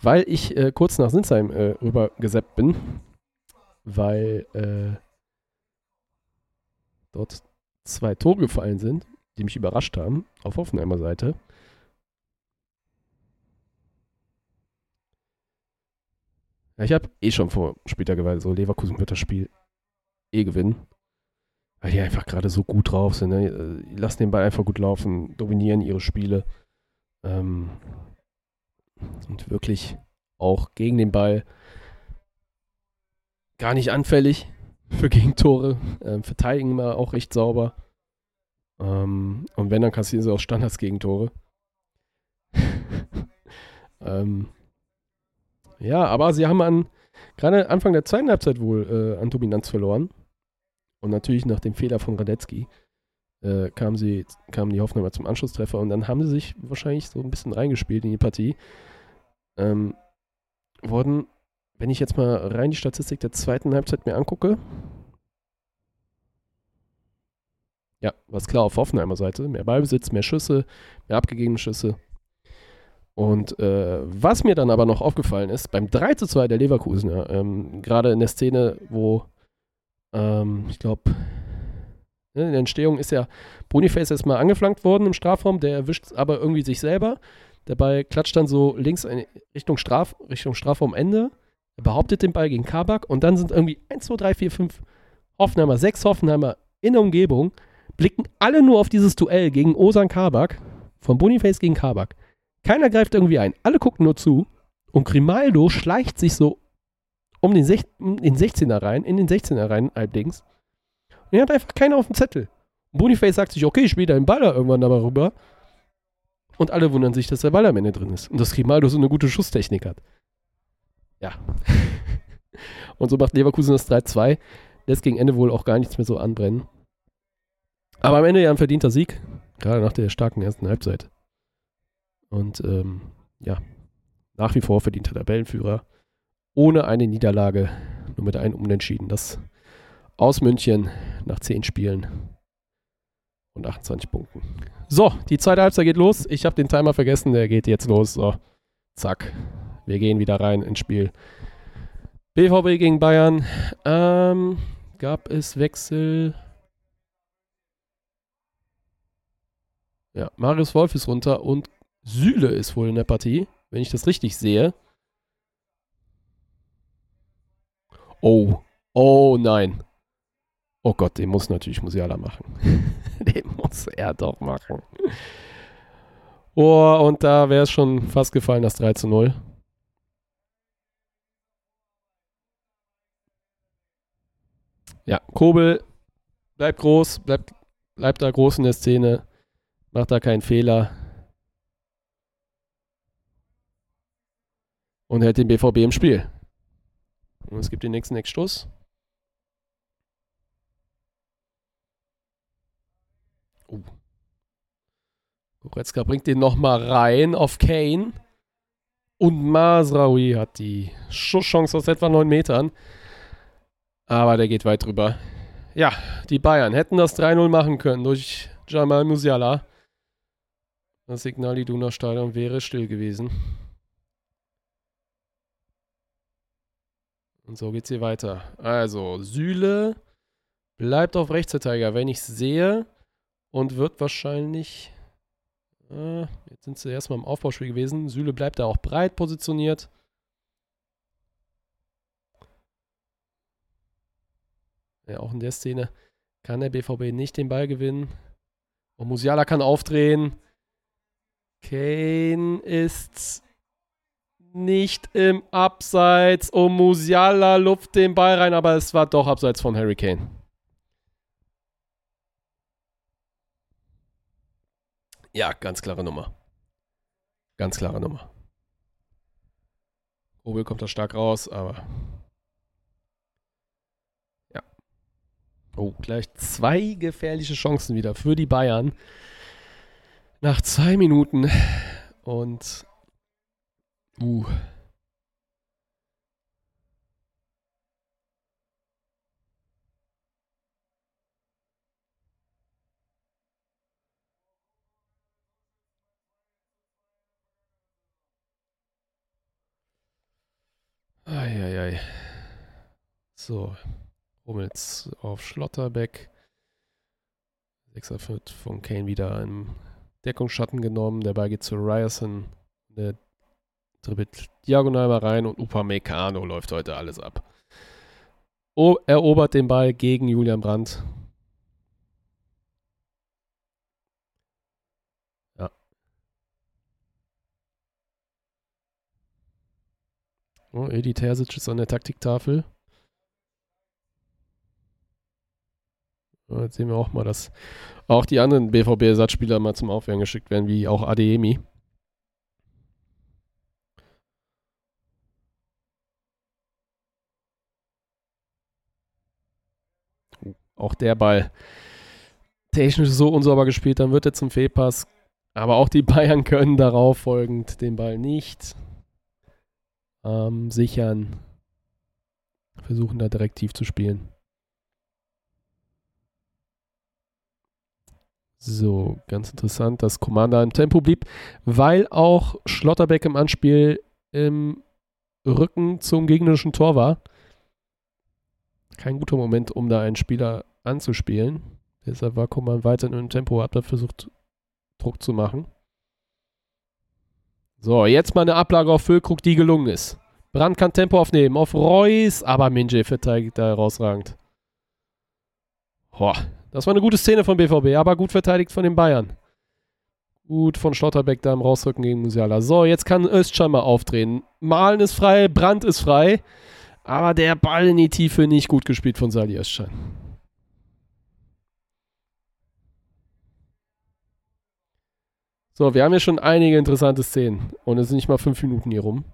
Weil ich äh, kurz nach Sinsheim äh, rübergeseppt bin. Weil äh, dort zwei Tore gefallen sind, die mich überrascht haben, auf Hoffenheimer Seite. Ja, ich habe eh schon vor später geweiht, so Leverkusen wird das Spiel eh gewinnen. Weil die einfach gerade so gut drauf sind. Ne? Die lassen den Ball einfach gut laufen, dominieren ihre Spiele. Ähm, und wirklich auch gegen den Ball gar nicht anfällig für Gegentore. Ähm, verteidigen immer auch recht sauber. Ähm, und wenn, dann kassieren sie auch Standards-Gegentore. ähm, ja, aber sie haben an gerade Anfang der zweiten Halbzeit wohl äh, an Dominanz verloren. Und natürlich nach dem Fehler von Radetzky äh, kamen, sie, kamen die Hoffenheimer zum Anschlusstreffer und dann haben sie sich wahrscheinlich so ein bisschen reingespielt in die Partie. Ähm, wurden, wenn ich jetzt mal rein die Statistik der zweiten Halbzeit mir angucke, ja, was klar auf Hoffenheimer Seite. Mehr Ballbesitz, mehr Schüsse, mehr abgegebene Schüsse. Und äh, was mir dann aber noch aufgefallen ist, beim 3 zu 2 der Leverkusener, ähm, gerade in der Szene, wo ähm, ich glaube, ne, in der Entstehung ist ja Boniface erstmal angeflankt worden im Strafraum, der erwischt aber irgendwie sich selber. Der Ball klatscht dann so links Richtung, Straf, Richtung Strafraumende. Behauptet den Ball gegen Kabak und dann sind irgendwie 1, 2, 3, 4, 5 Hoffenheimer, 6 Hoffenheimer in der Umgebung, blicken alle nur auf dieses Duell gegen Osan Kabak, von Boniface gegen Kabak. Keiner greift irgendwie ein. Alle gucken nur zu. Und Grimaldo schleicht sich so um den, Sech den 16er rein, in den 16er rein, allerdings. Und er hat einfach keiner auf dem Zettel. Boniface sagt sich, okay, ich spiele deinen Ball da irgendwann aber rüber. Und alle wundern sich, dass der Ball am Ende drin ist. Und dass Grimaldo so eine gute Schusstechnik hat. Ja. und so macht Leverkusen das 3-2. Lässt gegen Ende wohl auch gar nichts mehr so anbrennen. Aber am Ende ja ein verdienter Sieg. Gerade nach der starken ersten Halbzeit. Und ähm, ja, nach wie vor verdienter Tabellenführer. Ohne eine Niederlage, nur mit einem Unentschieden. Das aus München nach 10 Spielen und 28 Punkten. So, die zweite Halbzeit geht los. Ich habe den Timer vergessen, der geht jetzt los. So, zack. Wir gehen wieder rein ins Spiel. BVB gegen Bayern. Ähm, gab es Wechsel? Ja, Marius Wolf ist runter und Süle ist wohl in der Partie, wenn ich das richtig sehe. Oh, oh nein. Oh Gott, den muss natürlich Musiala machen. den muss er doch machen. Oh, und da wäre es schon fast gefallen, das 3 zu 0. Ja, Kobel bleibt groß, bleibt, bleibt da groß in der Szene, macht da keinen Fehler. Und hält den BVB im Spiel. Und es gibt den nächsten Eckstoß. Oh. Goretzka bringt den nochmal rein auf Kane. Und Masraoui hat die Schusschance aus etwa 9 Metern. Aber der geht weit drüber. Ja, die Bayern hätten das 3-0 machen können durch Jamal Musiala. Das Signal Iduna Stadion wäre still gewesen. Und so geht's hier weiter. Also, Süle bleibt auf Rechtsverteidiger, wenn ich sehe. Und wird wahrscheinlich. Äh, jetzt sind sie erstmal im Aufbauspiel gewesen. Süle bleibt da auch breit positioniert. Ja, auch in der Szene kann der BVB nicht den Ball gewinnen. Und Musiala kann aufdrehen. Kane ist nicht im Abseits. Und Musiala luft den Ball rein, aber es war doch abseits von Harry Kane. Ja, ganz klare Nummer. Ganz klare Nummer. Obel kommt da stark raus, aber. Ja. Oh, gleich zwei gefährliche Chancen wieder für die Bayern. Nach zwei Minuten. Und. Uh. Eieiei. So. Hummels auf Schlotterbeck. Sechser wird von Kane wieder im Deckungsschatten genommen. Der Ball geht zu Ryerson. Der dribbelt diagonal mal rein und Upamecano läuft heute alles ab. O erobert den Ball gegen Julian Brandt. Oh, Edi Terzic ist an der Taktiktafel. Jetzt sehen wir auch mal, dass auch die anderen BVB-Ersatzspieler mal zum Aufwärmen geschickt werden, wie auch Adeyemi. Auch der Ball technisch so unsauber gespielt, dann wird er zum Fehlpass. Aber auch die Bayern können darauf folgend den Ball nicht ähm, sichern. Versuchen da direkt tief zu spielen. So, ganz interessant, dass Commander im Tempo blieb, weil auch Schlotterbeck im Anspiel im Rücken zum gegnerischen Tor war. Kein guter Moment, um da einen Spieler anzuspielen. Deshalb war Command weiter im Tempo, hat da versucht, Druck zu machen. So, jetzt mal eine Ablage auf Füllkrug, die gelungen ist. Brand kann Tempo aufnehmen auf Reus, aber Minje verteidigt da herausragend. Boah, das war eine gute Szene von BVB, aber gut verteidigt von den Bayern. Gut von Schlotterbeck da im Rausrücken gegen Musiala. So, jetzt kann Özcan mal aufdrehen. Malen ist frei, Brand ist frei. Aber der Ball in die Tiefe nicht gut gespielt von Sali Özcan. So, wir haben ja schon einige interessante Szenen. Und es sind nicht mal fünf Minuten hier rum.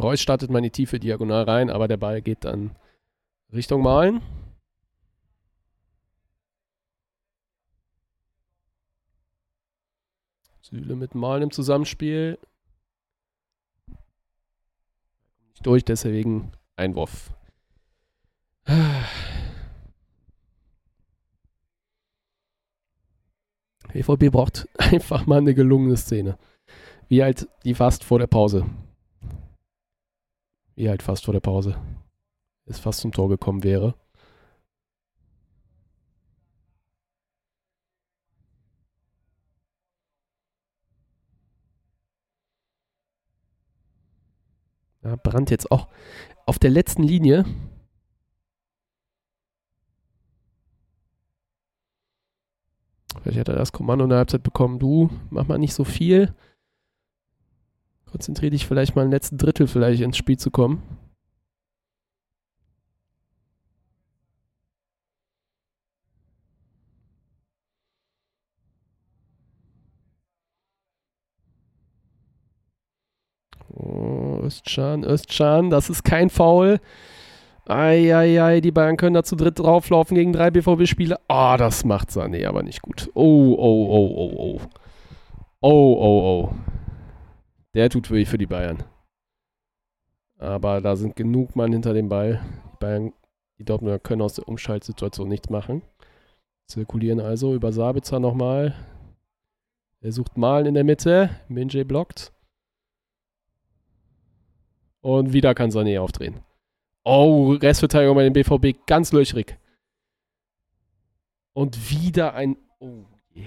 Reus startet mal in die tiefe Diagonal rein, aber der Ball geht dann Richtung Malen. Süle mit Malen im Zusammenspiel. Nicht durch, deswegen Einwurf. BVB braucht einfach mal eine gelungene Szene. Wie halt die fast vor der Pause. Wie halt fast vor der Pause. Es fast zum Tor gekommen wäre. Ja, Brand jetzt auch auf der letzten Linie. Vielleicht hat er das Kommando in der Halbzeit bekommen. Du, mach mal nicht so viel. Konzentriere dich vielleicht mal im letzten Drittel vielleicht ins Spiel zu kommen. Özcan, Özcan, das ist kein Foul. Eieiei, die Bayern können da zu dritt drauflaufen gegen drei BVB-Spieler. Ah, oh, das macht Sané aber nicht gut. Oh, oh, oh, oh, oh. Oh, oh, oh. Der tut weh für die Bayern. Aber da sind genug Mann hinter dem Ball. Die Bayern, die Dortmunder können aus der Umschaltsituation nichts machen. Zirkulieren also über Sabitzer nochmal. Er sucht Malen in der Mitte. Minje blockt. Und wieder kann Sané aufdrehen. Oh, Restverteidigung bei dem BVB ganz löchrig. Und wieder ein. Oh je.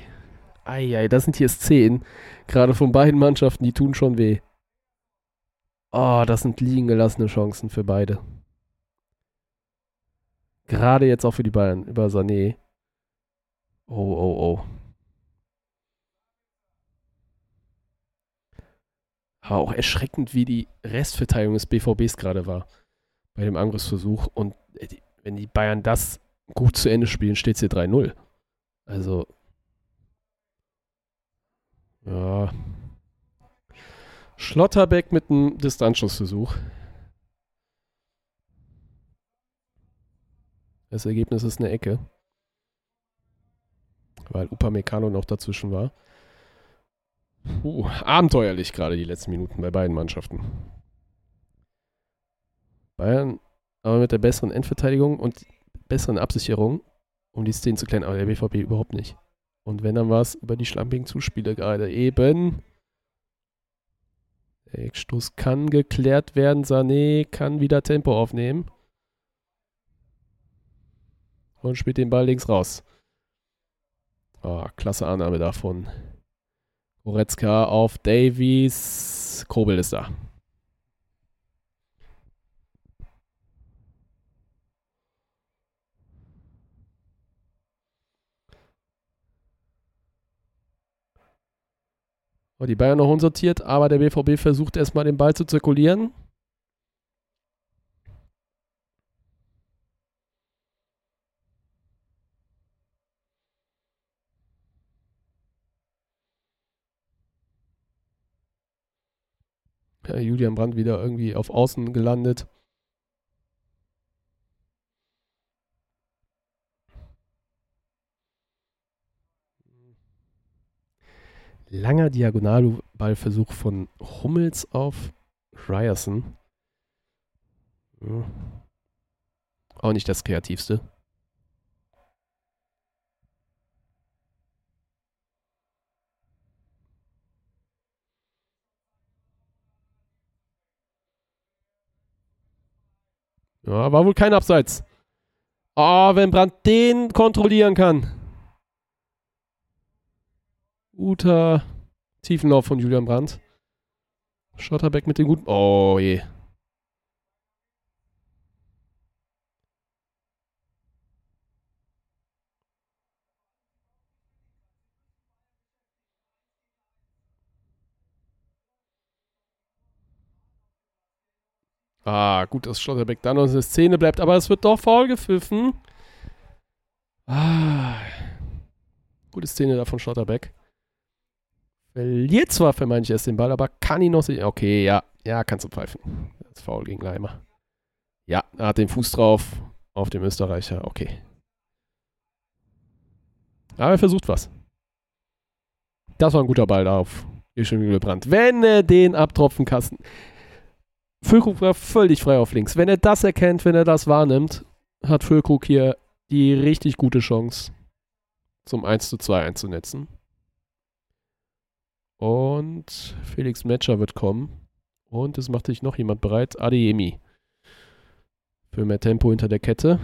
Eieiei, das sind hier Szenen. Gerade von beiden Mannschaften, die tun schon weh. Oh, das sind liegen gelassene Chancen für beide. Gerade jetzt auch für die Bayern über Sané. Oh, oh, oh. Aber auch erschreckend, wie die Restverteidigung des BVBs gerade war bei dem Angriffsversuch. Und äh, wenn die Bayern das gut zu Ende spielen, steht es hier 3-0. Also, ja. Schlotterbeck mit einem Distanzschussversuch. Das Ergebnis ist eine Ecke. Weil Upamecano noch dazwischen war. Puh, abenteuerlich gerade die letzten Minuten bei beiden Mannschaften. Bayern aber mit der besseren Endverteidigung und besseren Absicherung, um die Szenen zu klären, aber der BVB überhaupt nicht. Und wenn, dann war es über die schlampigen Zuspiele gerade eben. Der Eckstoß kann geklärt werden. Sané kann wieder Tempo aufnehmen. Und spielt den Ball links raus. Oh, klasse Annahme davon. Goretzka auf Davies. Kobel ist da. Und die Bayern noch unsortiert, aber der BVB versucht erstmal den Ball zu zirkulieren. Ja, Julian Brandt wieder irgendwie auf Außen gelandet. Langer Diagonalballversuch von Hummels auf Ryerson. Ja. Auch nicht das kreativste. Ja, war wohl kein Abseits. Oh, wenn Brandt den kontrollieren kann. Guter Tiefenlauf von Julian Brandt. Schotterbeck mit dem guten. Oh je. Ah, gut, dass Schlotterbeck dann noch in der Szene bleibt, aber es wird doch faul gepfiffen. Ah. Gute Szene da von Schlotterbeck. Verliert zwar manche erst den Ball, aber kann ihn noch sehen. Okay, ja, ja, kannst du pfeifen. Das faul gegen Leimer. Ja, er hat den Fuß drauf auf dem Österreicher. Okay. Aber er versucht was. Das war ein guter Ball da auf Brandt. Wenn er den abtropfen kann. Füllkrug war völlig frei auf links. Wenn er das erkennt, wenn er das wahrnimmt, hat Füllkrug hier die richtig gute Chance, zum 1 zu 2 einzunetzen. Und Felix Metscher wird kommen. Und es macht sich noch jemand bereit. Adeyemi. Für mehr Tempo hinter der Kette.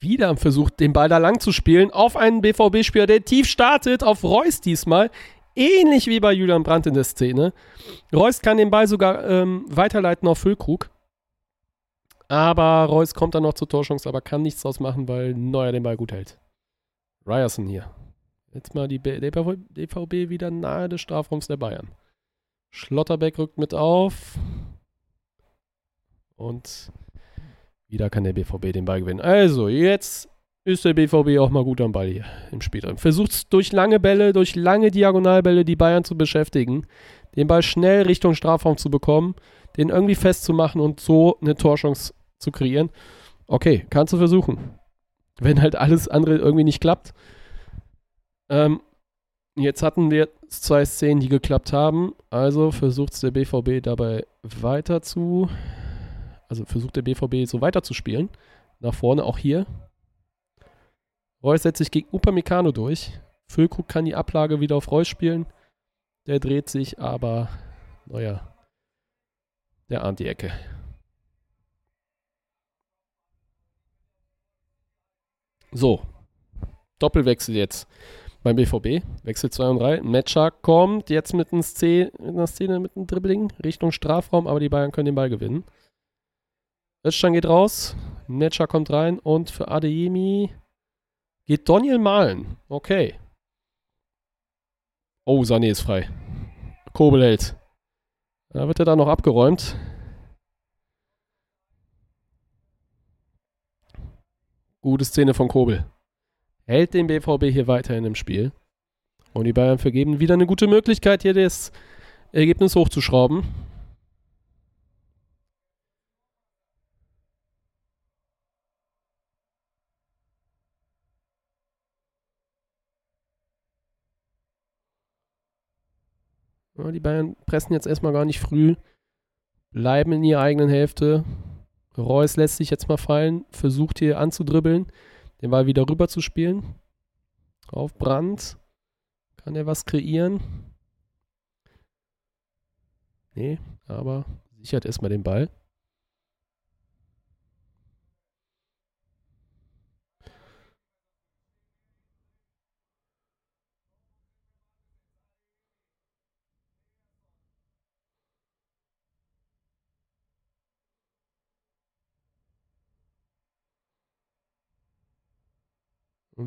Wieder am Versuch, den Ball da lang zu spielen, auf einen BVB-Spieler, der tief startet, auf Reus diesmal. Ähnlich wie bei Julian Brandt in der Szene. Reus kann den Ball sogar ähm, weiterleiten auf Füllkrug. Aber Reus kommt dann noch zur Torchance, aber kann nichts draus machen, weil Neuer den Ball gut hält. Ryerson hier. Jetzt mal die DVB wieder nahe des Strafraums der Bayern. Schlotterbeck rückt mit auf. Und wieder kann der BVB den Ball gewinnen. Also, jetzt ist der BVB auch mal gut am Ball hier im Spiel drin. Versucht durch lange Bälle, durch lange Diagonalbälle die Bayern zu beschäftigen, den Ball schnell Richtung Strafraum zu bekommen, den irgendwie festzumachen und so eine Torchance zu kreieren. Okay, kannst du versuchen. Wenn halt alles andere irgendwie nicht klappt, ähm, jetzt hatten wir zwei Szenen, die geklappt haben. Also versucht der BVB dabei weiter zu. Also versucht der BVB so weiter zu spielen. Nach vorne auch hier. Reus setzt sich gegen Upamecano durch. Füllkrug kann die Ablage wieder auf Reus spielen. Der dreht sich, aber naja, der ahnt die Ecke. So, Doppelwechsel jetzt beim BVB. Wechsel 2 und 3. Matcher kommt jetzt mit, einer Szene, mit einem Dribbling Richtung Strafraum, aber die Bayern können den Ball gewinnen. Özcan geht raus. Matcher kommt rein und für Adeyemi geht Daniel malen. Okay. Oh, Sané ist frei. Kobel hält. Da wird er dann noch abgeräumt. Gute Szene von Kobel hält den BVB hier weiterhin im Spiel. Und die Bayern vergeben wieder eine gute Möglichkeit, hier das Ergebnis hochzuschrauben. Ja, die Bayern pressen jetzt erstmal gar nicht früh, bleiben in ihrer eigenen Hälfte. Reus lässt sich jetzt mal fallen, versucht hier anzudribbeln den Ball wieder rüber zu spielen. Auf Brand. Kann er was kreieren? Nee, aber sichert erstmal den Ball.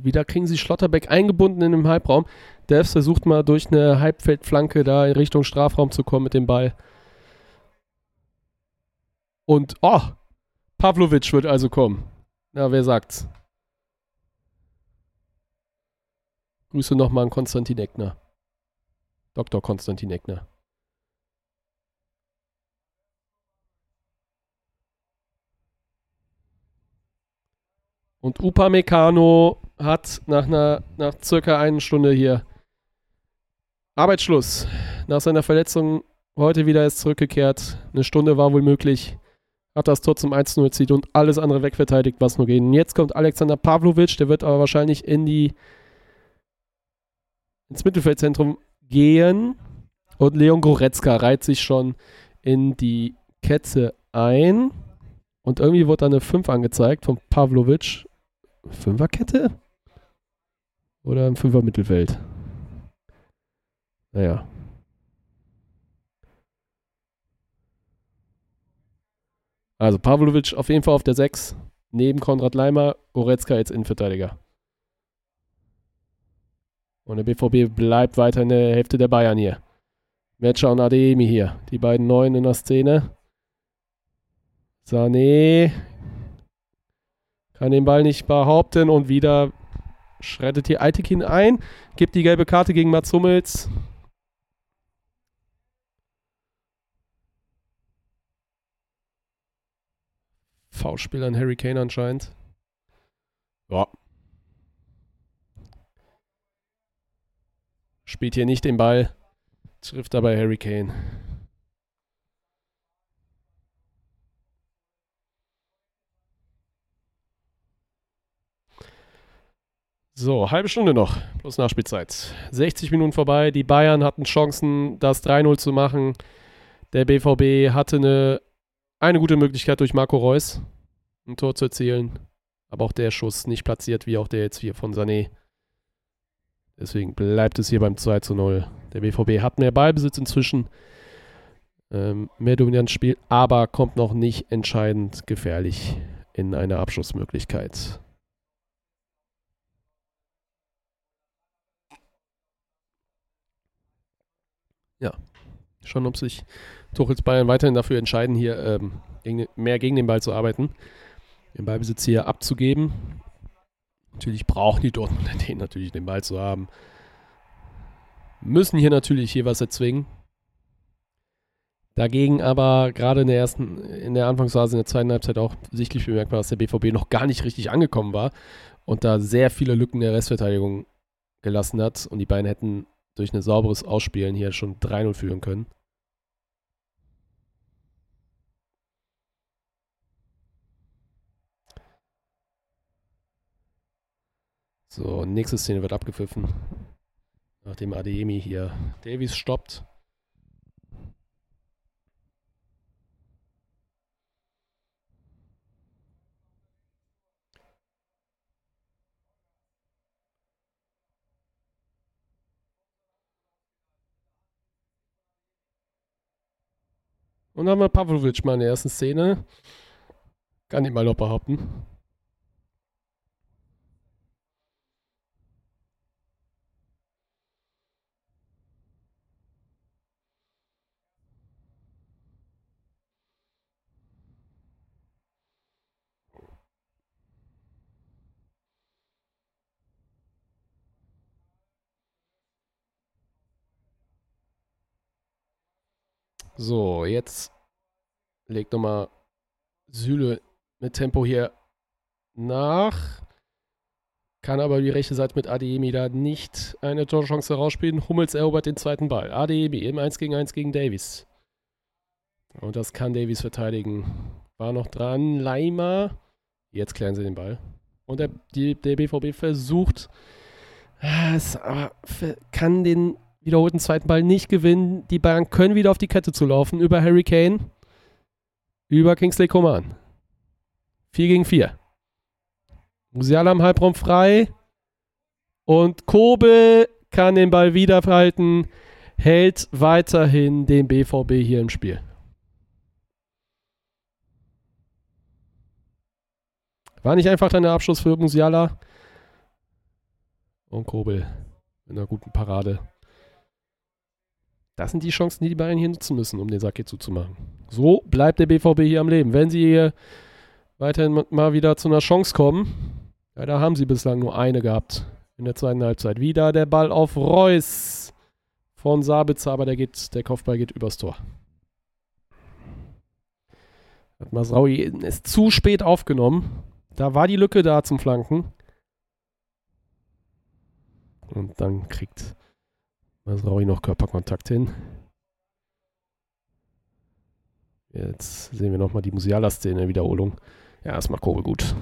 Wieder kriegen sie Schlotterbeck eingebunden in den Halbraum. Devs versucht mal durch eine Halbfeldflanke da in Richtung Strafraum zu kommen mit dem Ball. Und, oh, Pavlovic wird also kommen. Na, wer sagt's? Grüße nochmal an Konstantin Eckner. Dr. Konstantin Eckner. Und Upamecano hat nach einer, nach circa einer Stunde hier Arbeitsschluss. Nach seiner Verletzung heute wieder ist zurückgekehrt. Eine Stunde war wohl möglich. Hat das Tor zum 1-0 zieht und alles andere wegverteidigt, was nur geht. Und jetzt kommt Alexander Pavlovic, der wird aber wahrscheinlich in die ins Mittelfeldzentrum gehen. Und Leon Goretzka reiht sich schon in die Kette ein. Und irgendwie wurde da eine 5 angezeigt von Pavlovic. Fünferkette? Oder im Fünfer-Mittelfeld? Naja. Also Pavlovic auf jeden Fall auf der 6. Neben Konrad Leimer, Goretzka jetzt Innenverteidiger. Und der BVB bleibt weiter in der Hälfte der Bayern hier. Metscher und Ademi hier. Die beiden Neuen in der Szene. Sané kann den Ball nicht behaupten und wieder schreitet hier Altekin ein, gibt die gelbe Karte gegen Mats Hummels. V-Spiel an Harry Kane anscheinend. Ja. Spielt hier nicht den Ball. Trifft dabei Harry Kane. So, halbe Stunde noch, plus Nachspielzeit. 60 Minuten vorbei. Die Bayern hatten Chancen, das 3-0 zu machen. Der BVB hatte eine, eine gute Möglichkeit durch Marco Reus ein Tor zu erzielen. Aber auch der Schuss nicht platziert, wie auch der jetzt hier von Sané. Deswegen bleibt es hier beim 2 0. Der BVB hat mehr Ballbesitz inzwischen, ähm, mehr Dominanzspiel, aber kommt noch nicht entscheidend gefährlich in eine Abschlussmöglichkeit. Ja, schon ob sich Tuchels Bayern weiterhin dafür entscheiden, hier ähm, gegen, mehr gegen den Ball zu arbeiten, den Ballbesitz hier abzugeben. Natürlich brauchen die Dortmunder den natürlich den Ball zu haben. Müssen hier natürlich hier was erzwingen. Dagegen aber gerade in der ersten, in der Anfangsphase, in der zweiten Halbzeit auch sichtlich bemerkbar, dass der BVB noch gar nicht richtig angekommen war und da sehr viele Lücken der Restverteidigung gelassen hat und die beiden hätten durch ein sauberes Ausspielen hier schon 3-0 führen können. So, nächste Szene wird abgepfiffen. Nachdem Adeyemi hier Davies stoppt. Und dann haben wir Pavlovic mal in der ersten Szene. Kann ich mal noch behaupten. So, jetzt legt nochmal Süle mit Tempo hier nach. Kann aber die rechte Seite mit Adeyemi da nicht eine Torchance rausspielen. Hummels erobert den zweiten Ball. Adeyemi im 1 gegen 1 gegen Davies. Und das kann Davies verteidigen. War noch dran. Leimer. Jetzt klären sie den Ball. Und der, die, der BVB versucht, es, aber kann den wiederholten zweiten Ball nicht gewinnen. Die Bayern können wieder auf die Kette zu laufen. Über Harry Kane. Über Kingsley Coman. 4 gegen 4. Musiala im Halbraum frei. Und Kobel kann den Ball wiederhalten. Hält weiterhin den BVB hier im Spiel. War nicht einfach dann der Abschluss für Musiala. Und Kobel mit einer guten Parade das sind die Chancen, die die Bayern hier nutzen müssen, um den Sack hier zuzumachen. So bleibt der BVB hier am Leben. Wenn sie hier weiterhin mal wieder zu einer Chance kommen, ja, da haben sie bislang nur eine gehabt in der zweiten Halbzeit. Wieder der Ball auf Reus von Sabitzer, aber der, geht, der Kopfball geht übers Tor. Hat Masraui ist zu spät aufgenommen. Da war die Lücke da zum Flanken. Und dann kriegt was brauche ich noch Körperkontakt hin? Jetzt sehen wir nochmal die Musiala-Szene, Wiederholung. Ja, macht Kobel gut.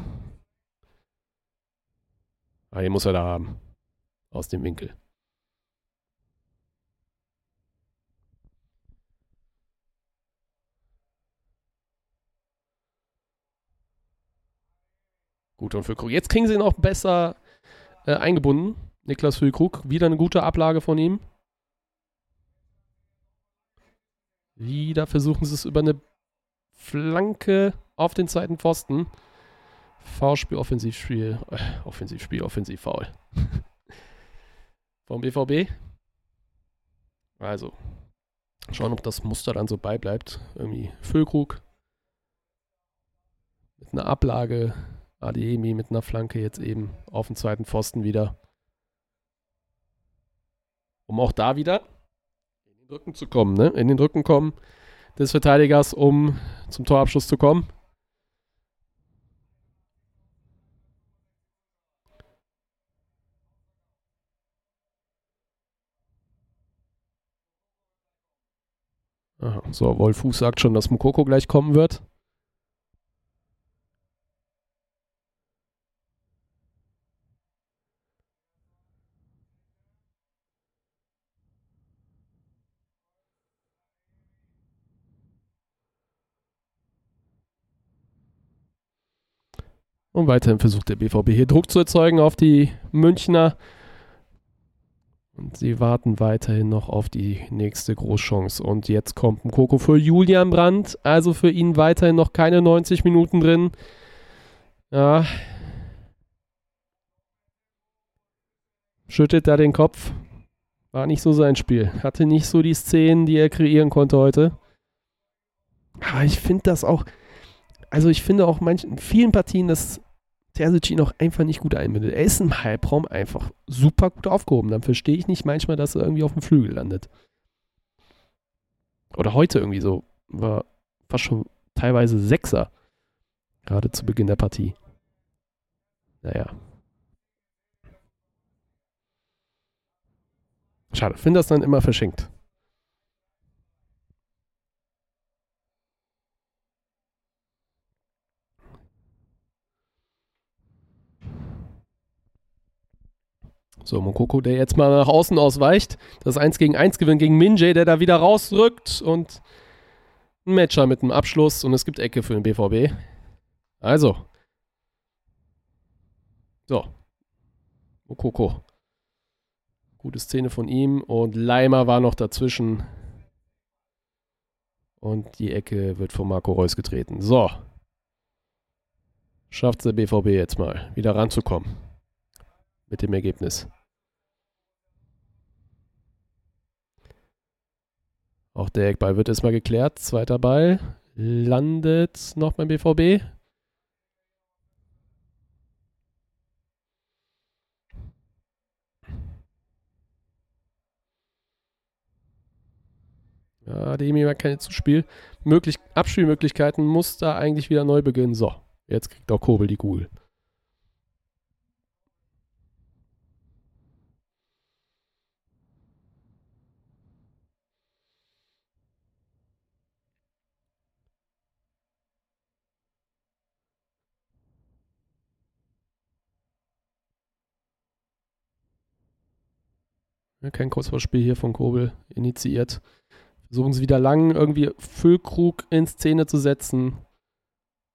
Ah, hier muss er da haben. Aus dem Winkel. Gut, und für Krug. Jetzt kriegen sie ihn auch besser äh, eingebunden. Niklas Füllkrug. Wieder eine gute Ablage von ihm. Wieder versuchen sie es über eine Flanke auf den zweiten Pfosten. V-Spiel, Offensivspiel, äh, Offensivspiel, Offensivfoul. Vom BVB. Also, schauen, ob das Muster dann so beibleibt. Irgendwie Füllkrug mit einer Ablage, Ademi mit einer Flanke jetzt eben auf den zweiten Pfosten wieder. Um auch da wieder Rücken zu kommen, ne? In den Rücken kommen des Verteidigers, um zum Torabschluss zu kommen. Aha, so, Wolfuß sagt schon, dass Mukoko gleich kommen wird. Und weiterhin versucht der BVB hier Druck zu erzeugen auf die Münchner. Und sie warten weiterhin noch auf die nächste Großchance. Und jetzt kommt ein Koko für Julian Brandt. Also für ihn weiterhin noch keine 90 Minuten drin. Ja. Schüttelt da den Kopf. War nicht so sein Spiel. Hatte nicht so die Szenen, die er kreieren konnte heute. Aber ich finde das auch, also ich finde auch manchen, in vielen Partien, dass Terzic ihn einfach nicht gut einbindet. Er ist im Halbraum einfach super gut aufgehoben. Dann verstehe ich nicht manchmal, dass er irgendwie auf dem Flügel landet. Oder heute irgendwie so. War fast schon teilweise Sechser. Gerade zu Beginn der Partie. Naja. Schade, finde das dann immer verschenkt. So, Mokoko, der jetzt mal nach außen ausweicht. Das 1 gegen 1 Gewinn gegen Minjay, der da wieder rausrückt und ein Matcher mit einem Abschluss und es gibt Ecke für den BVB. Also. So. Mokoko. Gute Szene von ihm und Leimer war noch dazwischen. Und die Ecke wird von Marco Reus getreten. So. Schafft der BVB jetzt mal, wieder ranzukommen mit dem Ergebnis. Auch der Eckball wird erstmal geklärt. Zweiter Ball landet noch beim BVB. Ja, Demi hat keine Zuspiel. Möglich Abspielmöglichkeiten muss da eigentlich wieder neu beginnen. So, jetzt kriegt auch Kobel die Kugel. Kein Kurzvorspiel hier von Kobel initiiert. Versuchen sie wieder lang irgendwie Füllkrug in Szene zu setzen.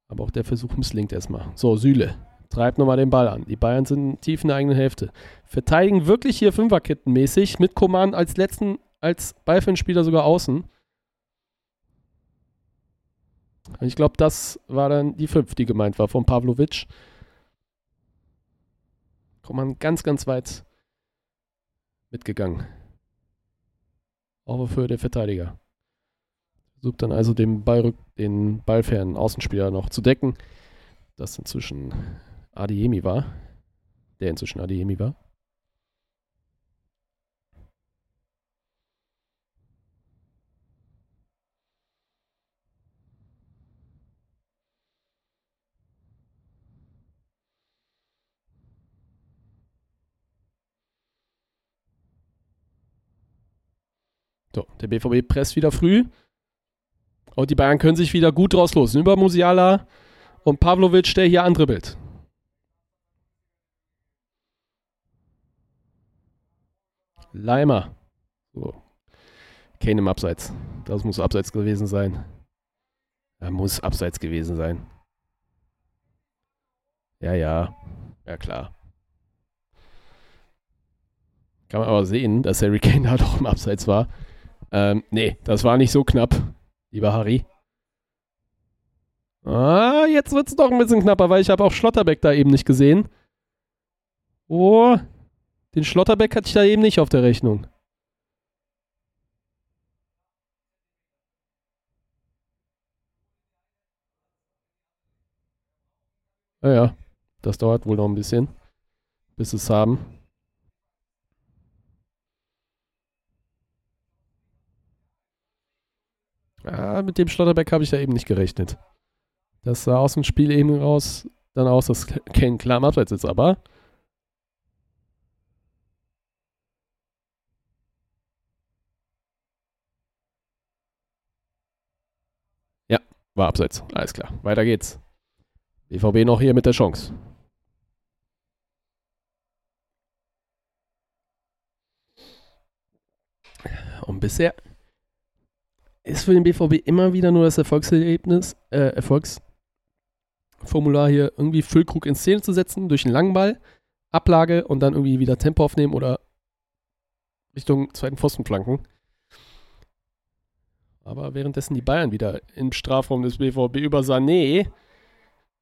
Aber auch der Versuch misslingt erstmal. So, Süle treibt nochmal den Ball an. Die Bayern sind tief in der eigenen Hälfte. Verteidigen wirklich hier Fünferkettenmäßig mit Koman als letzten, als Ballfernspieler sogar außen. Ich glaube, das war dann die fünf, die gemeint war von Pavlovic. Koman ganz, ganz weit mitgegangen. Auch für den Verteidiger. Versucht dann also den, Ball, den ballfernen Außenspieler noch zu decken. Das inzwischen Adiemi war. Der inzwischen Adiemi war. So, der BVB presst wieder früh. Und die Bayern können sich wieder gut draus los. Über Musiala und Pavlovic, der hier andribbelt. Leimer. So. Kane im Abseits. Das muss Abseits gewesen sein. Er muss Abseits gewesen sein. Ja, ja. Ja, klar. Kann man aber sehen, dass Harry Kane da doch im Abseits war. Ähm, nee, das war nicht so knapp, lieber Harry. Ah, jetzt wird es doch ein bisschen knapper, weil ich habe auch Schlotterbeck da eben nicht gesehen. Oh, den Schlotterbeck hatte ich da eben nicht auf der Rechnung. Naja, das dauert wohl noch ein bisschen, bis es haben. Ja, mit dem Schlotterbeck habe ich ja eben nicht gerechnet. Das sah aus dem Spiel eben raus dann aus, dass Kane klar im Abseits ist, aber Ja, war abseits. Alles klar. Weiter geht's. BVB noch hier mit der Chance. Und bisher ist für den BVB immer wieder nur das Erfolgserlebnis, äh, Erfolgsformular hier irgendwie Füllkrug in Szene zu setzen durch einen langen Ball, Ablage und dann irgendwie wieder Tempo aufnehmen oder Richtung zweiten Pfostenflanken. Aber währenddessen die Bayern wieder im Strafraum des BVB über Sané.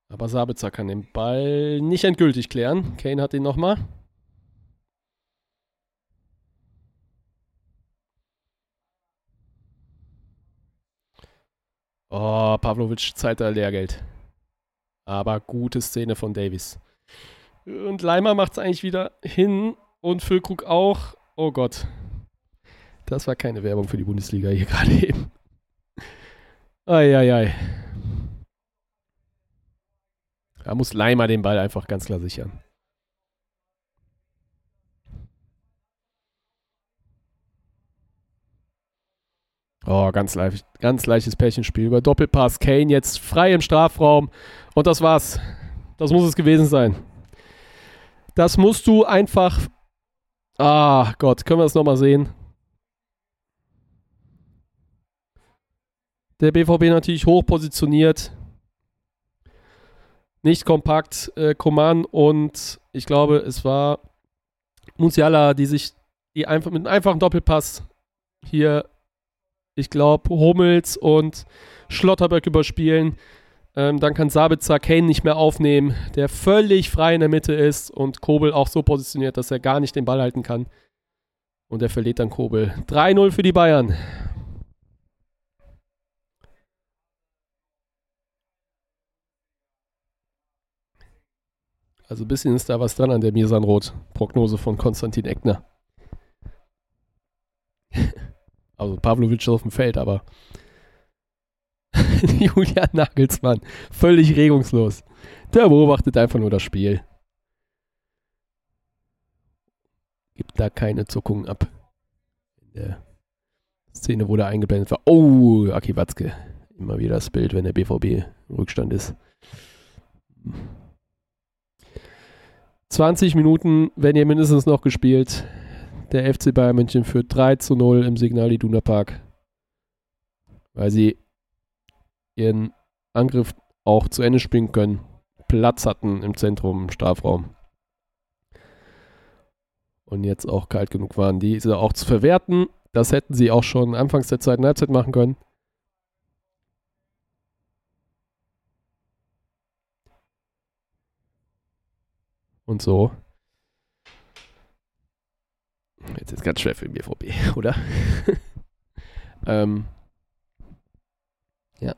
Aber Sabitzer kann den Ball nicht endgültig klären. Kane hat ihn nochmal. Oh, Pavlovic zahlt da Lehrgeld. Aber gute Szene von Davies. Und Leimer macht es eigentlich wieder hin und Füllkrug auch. Oh Gott. Das war keine Werbung für die Bundesliga hier gerade eben. Eieiei. Da muss Leimer den Ball einfach ganz klar sichern. Oh, ganz, leicht, ganz leichtes Pärchenspiel. Über Doppelpass. Kane jetzt frei im Strafraum. Und das war's. Das muss es gewesen sein. Das musst du einfach. Ah, Gott, können wir das nochmal sehen? Der BVB natürlich hoch positioniert. Nicht kompakt. Äh, Coman und ich glaube, es war Musiala, die sich die einfach mit einem einfachen Doppelpass hier ich glaube, Hummels und Schlotterbeck überspielen. Ähm, dann kann Sabitzer Kane nicht mehr aufnehmen, der völlig frei in der Mitte ist und Kobel auch so positioniert, dass er gar nicht den Ball halten kann. Und er verliert dann Kobel. 3-0 für die Bayern. Also ein bisschen ist da was dran an der Mirsanrot-Prognose von Konstantin Eckner. Also Pavlovic auf dem Feld, aber Julian Nagelsmann, völlig regungslos. Der beobachtet einfach nur das Spiel. Gibt da keine Zuckungen ab. In der Szene wurde eingeblendet war. Oh, Aki Watzke. Immer wieder das Bild, wenn der BVB im Rückstand ist. 20 Minuten, wenn ihr mindestens noch gespielt. Der FC Bayern München führt 3 zu 0 im Signal Iduna Park, weil sie ihren Angriff auch zu Ende spielen können. Platz hatten im Zentrum, im Strafraum. Und jetzt auch kalt genug waren, diese auch zu verwerten. Das hätten sie auch schon anfangs der zweiten Halbzeit machen können. Und so Jetzt ist es ganz schwer für den BVB, oder? ähm, ja.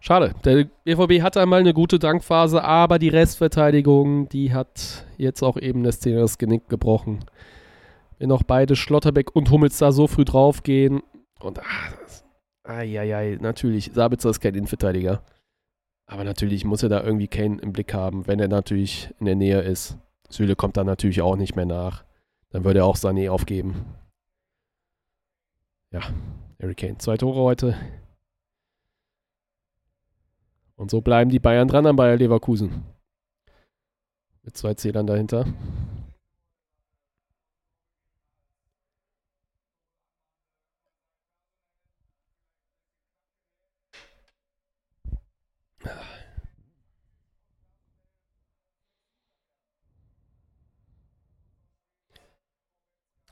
Schade. Der BVB hatte einmal eine gute Dankphase, aber die Restverteidigung, die hat jetzt auch eben das Genick gebrochen. Wenn auch beide Schlotterbeck und Hummels da so früh draufgehen und ah, das, ai, natürlich, Sabitzer ist kein Innenverteidiger. Aber natürlich muss er da irgendwie Kane im Blick haben, wenn er natürlich in der Nähe ist. Süle kommt da natürlich auch nicht mehr nach. Dann würde er auch Sané aufgeben. Ja, Harry Kane, zwei Tore heute. Und so bleiben die Bayern dran an Bayer Leverkusen. Mit zwei Zählern dahinter.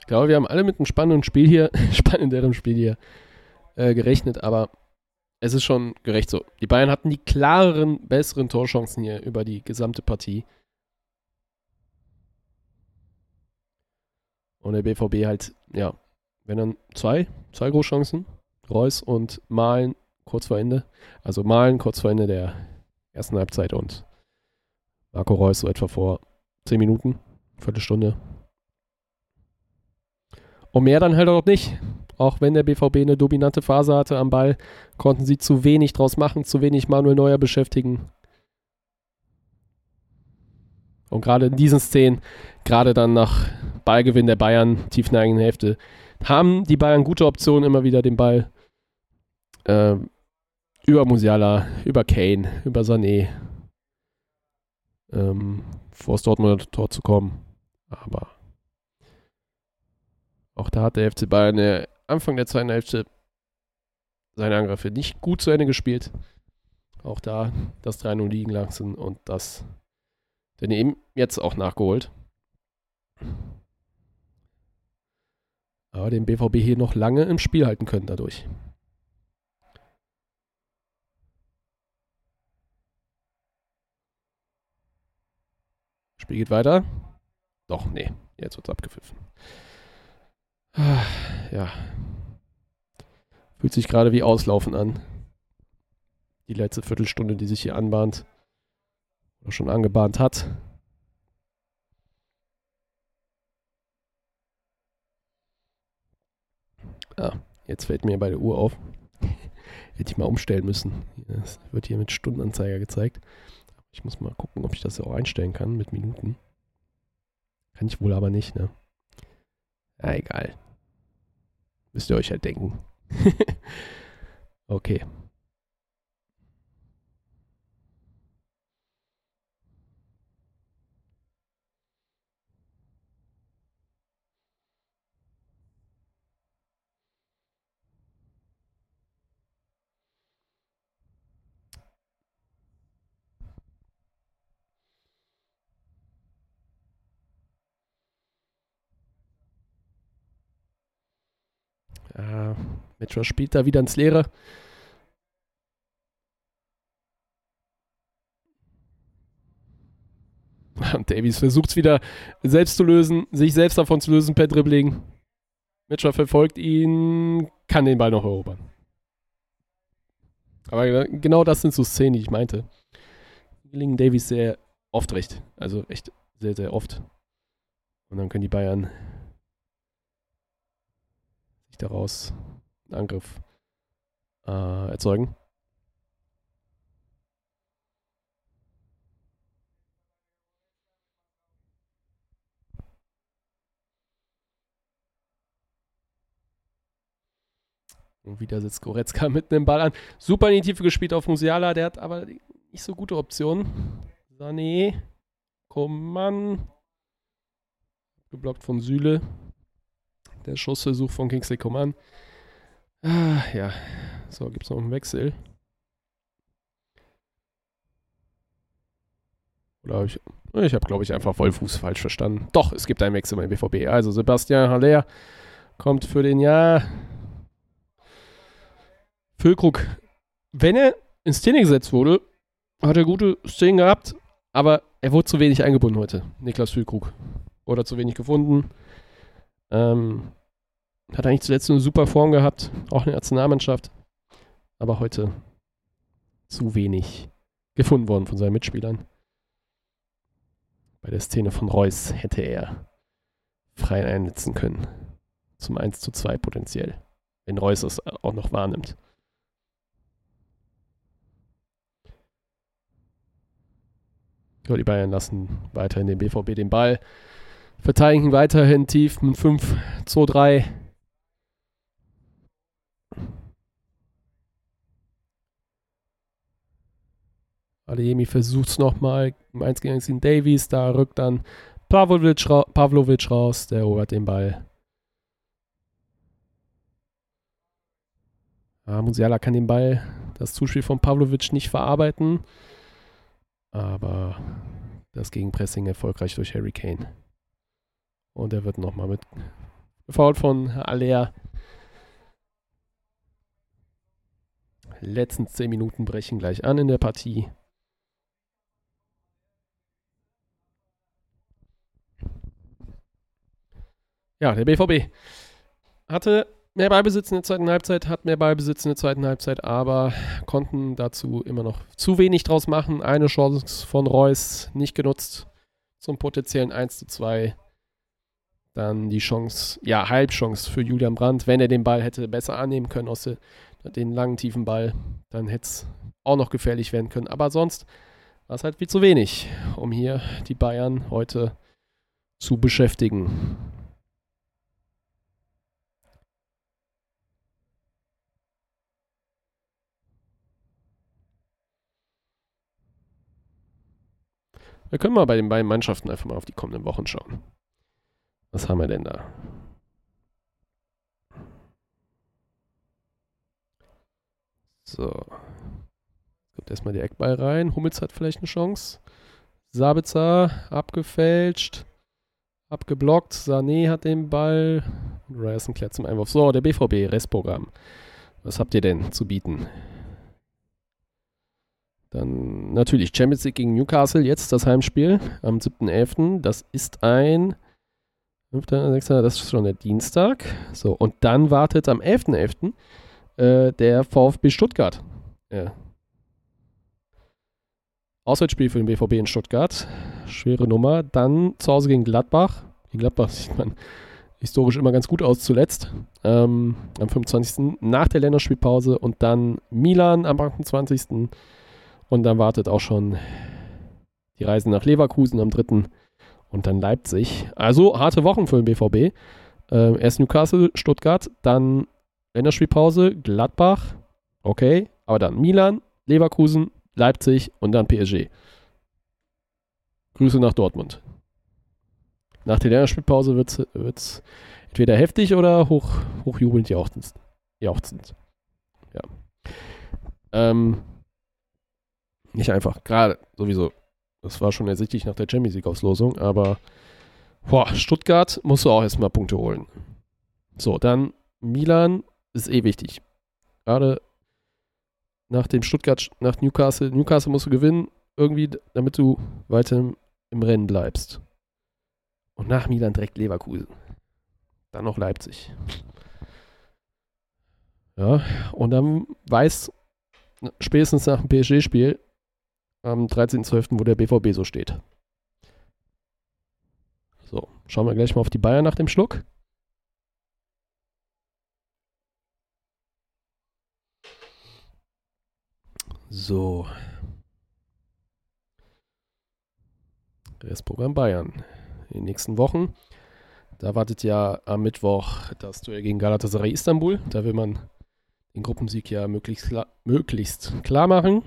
Ich glaube, wir haben alle mit einem spannenden Spiel hier, spannenderem Spiel hier äh, gerechnet, aber es ist schon gerecht so. Die Bayern hatten die klareren, besseren Torchancen hier über die gesamte Partie. Und der BVB halt, ja, wenn dann zwei, zwei Großchancen. Reus und Malen kurz vor Ende. Also Malen kurz vor Ende der ersten Halbzeit und Marco Reus so etwa vor zehn Minuten, Viertelstunde, und mehr dann halt auch nicht. Auch wenn der BVB eine dominante Phase hatte am Ball, konnten sie zu wenig draus machen, zu wenig Manuel Neuer beschäftigen. Und gerade in diesen Szenen, gerade dann nach Ballgewinn der Bayern, tief in der eigenen Hälfte, haben die Bayern gute Optionen, immer wieder den Ball äh, über Musiala, über Kane, über Sané ähm, vor das Dortmunder Tor zu kommen. Aber auch da hat der FC Bayern äh, Anfang der zweiten Hälfte seine Angriffe nicht gut zu Ende gespielt. Auch da das 3-0 liegen lassen und das denn eben jetzt auch nachgeholt. Aber den BVB hier noch lange im Spiel halten können dadurch. Spiel geht weiter. Doch, nee, jetzt wird es abgepfiffen. Ja. Fühlt sich gerade wie Auslaufen an. die letzte Viertelstunde, die sich hier anbahnt oder schon angebahnt hat. Ah, jetzt fällt mir bei der Uhr auf. Hätte ich mal umstellen müssen. Es wird hier mit Stundenanzeiger gezeigt. Ich muss mal gucken, ob ich das auch einstellen kann mit Minuten. Kann ich wohl aber nicht, ne? Ja, egal. Müsst ihr euch halt denken. okay. Äh, Metro spielt da wieder ins Leere. Und Davies versucht es wieder selbst zu lösen, sich selbst davon zu lösen per Dribbling. Mitchell verfolgt ihn, kann den Ball noch erobern. Aber genau das sind so Szenen, die ich meinte. Gelingen Davies sehr oft recht. Also echt sehr, sehr oft. Und dann können die Bayern sich daraus Angriff äh, erzeugen. Und wieder sitzt Goretzka mitten im Ball an. Super in die Tiefe gespielt auf Musiala, der hat aber nicht so gute Optionen. Sané, Koman, geblockt von Süle. Der Schussversuch von Kingsley Coman. Ah, ja. So, gibt es noch einen Wechsel? Oder ich, ich habe, glaube ich, einfach Vollfuß falsch verstanden. Doch, es gibt einen Wechsel beim BVB. Also Sebastian Haller kommt für den Jahr. Füllkrug, wenn er in Szene gesetzt wurde, hat er gute Szenen gehabt, aber er wurde zu wenig eingebunden heute. Niklas Füllkrug. Oder zu wenig gefunden. Ähm, hat eigentlich zuletzt eine super Form gehabt, auch in der Nationalmannschaft. Aber heute zu wenig gefunden worden von seinen Mitspielern. Bei der Szene von Reus hätte er frei einsetzen können. Zum 1 zu 2 potenziell. Wenn Reus es auch noch wahrnimmt. Ja, die Bayern lassen weiterhin den BVB den Ball. Verteidigen weiterhin tief mit 5, 2, 3. Adeyemi versucht es nochmal im 1 gegen 1 gegen Davies. Da rückt dann Pavlovic, ra Pavlovic raus. Der erobert den Ball. Ah, Musiala kann den Ball, das Zuspiel von Pavlovic nicht verarbeiten. Aber das Gegenpressing erfolgreich durch Harry Kane. Und er wird nochmal mit gefault von Aller. Letzten 10 Minuten brechen gleich an in der Partie. Ja, der BVB hatte mehr Ballbesitz in der zweiten Halbzeit, hat mehr Ballbesitz in der zweiten Halbzeit, aber konnten dazu immer noch zu wenig draus machen. Eine Chance von Reus nicht genutzt zum potenziellen 1 zu 2. Dann die Chance, ja, Halbchance für Julian Brandt, wenn er den Ball hätte besser annehmen können aus der, den langen, tiefen Ball, dann hätte es auch noch gefährlich werden können. Aber sonst war es halt viel zu wenig, um hier die Bayern heute zu beschäftigen. Wir können mal bei den beiden Mannschaften einfach mal auf die kommenden Wochen schauen. Was haben wir denn da? So. Kommt erstmal der Eckball rein. Hummels hat vielleicht eine Chance. Sabitzer abgefälscht. Abgeblockt. Sané hat den Ball. Ryerson klärt zum Einwurf. So, der BVB, Restprogramm. Was habt ihr denn zu bieten? Dann natürlich Champions League gegen Newcastle, jetzt das Heimspiel am 7.11. Das ist ein 5. 6. Das ist schon der Dienstag. So, und dann wartet am 11.11. .11., äh, der VfB Stuttgart. Ja. Auswärtsspiel für den BVB in Stuttgart. Schwere Nummer. Dann zu Hause gegen Gladbach. Gegen Gladbach sieht man historisch immer ganz gut aus zuletzt. Ähm, am 25. nach der Länderspielpause und dann Milan am 28. Und dann wartet auch schon die Reise nach Leverkusen am 3. und dann Leipzig. Also harte Wochen für den BVB. Äh, erst Newcastle, Stuttgart, dann Länderspielpause, Gladbach, okay, aber dann Milan, Leverkusen, Leipzig und dann PSG. Grüße nach Dortmund. Nach der Länderspielpause wird es entweder heftig oder hoch, hochjubelnd jauchzend. jauchzend. Ja. Ähm, nicht einfach. Gerade sowieso. Das war schon ersichtlich nach der Champions League-Auslosung, aber boah, Stuttgart musst du auch erstmal Punkte holen. So, dann Milan ist eh wichtig. Gerade nach dem Stuttgart, nach Newcastle. Newcastle musst du gewinnen, irgendwie, damit du weiter im, im Rennen bleibst. Und nach Milan direkt Leverkusen. Dann noch Leipzig. Ja, und dann weiß spätestens nach dem PSG-Spiel am 13.12., wo der BVB so steht. So, schauen wir gleich mal auf die Bayern nach dem Schluck. So. Restprogramm Bayern. In den nächsten Wochen. Da wartet ja am Mittwoch das Duell gegen Galatasaray Istanbul. Da will man den Gruppensieg ja möglichst möglichst klar machen.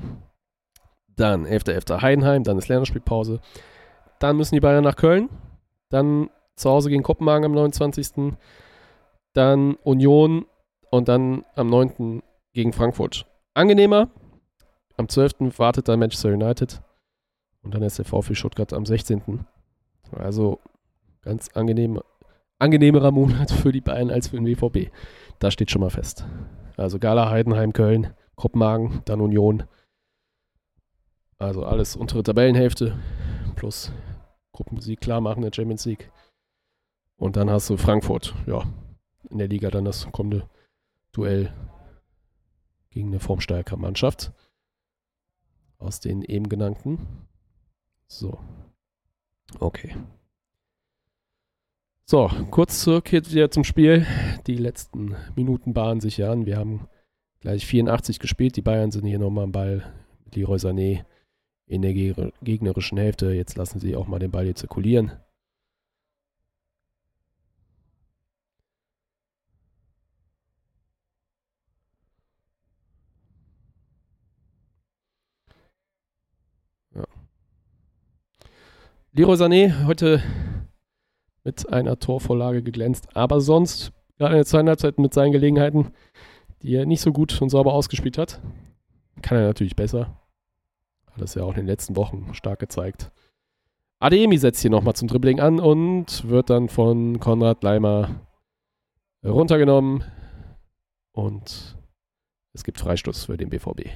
Dann 11.11. Heidenheim, dann ist Länderspielpause. Dann müssen die Bayern nach Köln. Dann zu Hause gegen Kopenhagen am 29. Dann Union und dann am 9. gegen Frankfurt. Angenehmer, am 12. wartet dann Manchester United und dann ist der VfB Stuttgart am 16. Also ganz angenehm, angenehmerer Monat für die Bayern als für den WVB. Da steht schon mal fest. Also Gala, Heidenheim, Köln, Kopenhagen, dann Union. Also alles untere Tabellenhälfte plus Gruppensieg klar machen der Champions League. Und dann hast du Frankfurt, ja, in der Liga dann das kommende Duell gegen eine formstärkere Mannschaft aus den eben genannten. So. Okay. So, kurz zurück jetzt wieder zum Spiel. Die letzten Minuten bahnen sich ja an. Wir haben gleich 84 gespielt. Die Bayern sind hier nochmal am Ball. Leroy Sané in der gegnerischen Hälfte. Jetzt lassen sie auch mal den Ball hier zirkulieren. Leroy Sané heute mit einer Torvorlage geglänzt, aber sonst, gerade in der zweiten Halbzeit mit seinen Gelegenheiten, die er nicht so gut und sauber ausgespielt hat, kann er natürlich besser. Das ja auch in den letzten Wochen stark gezeigt. Ademi setzt hier nochmal zum Dribbling an und wird dann von Konrad Leimer runtergenommen. Und es gibt Freistoß für den BVB.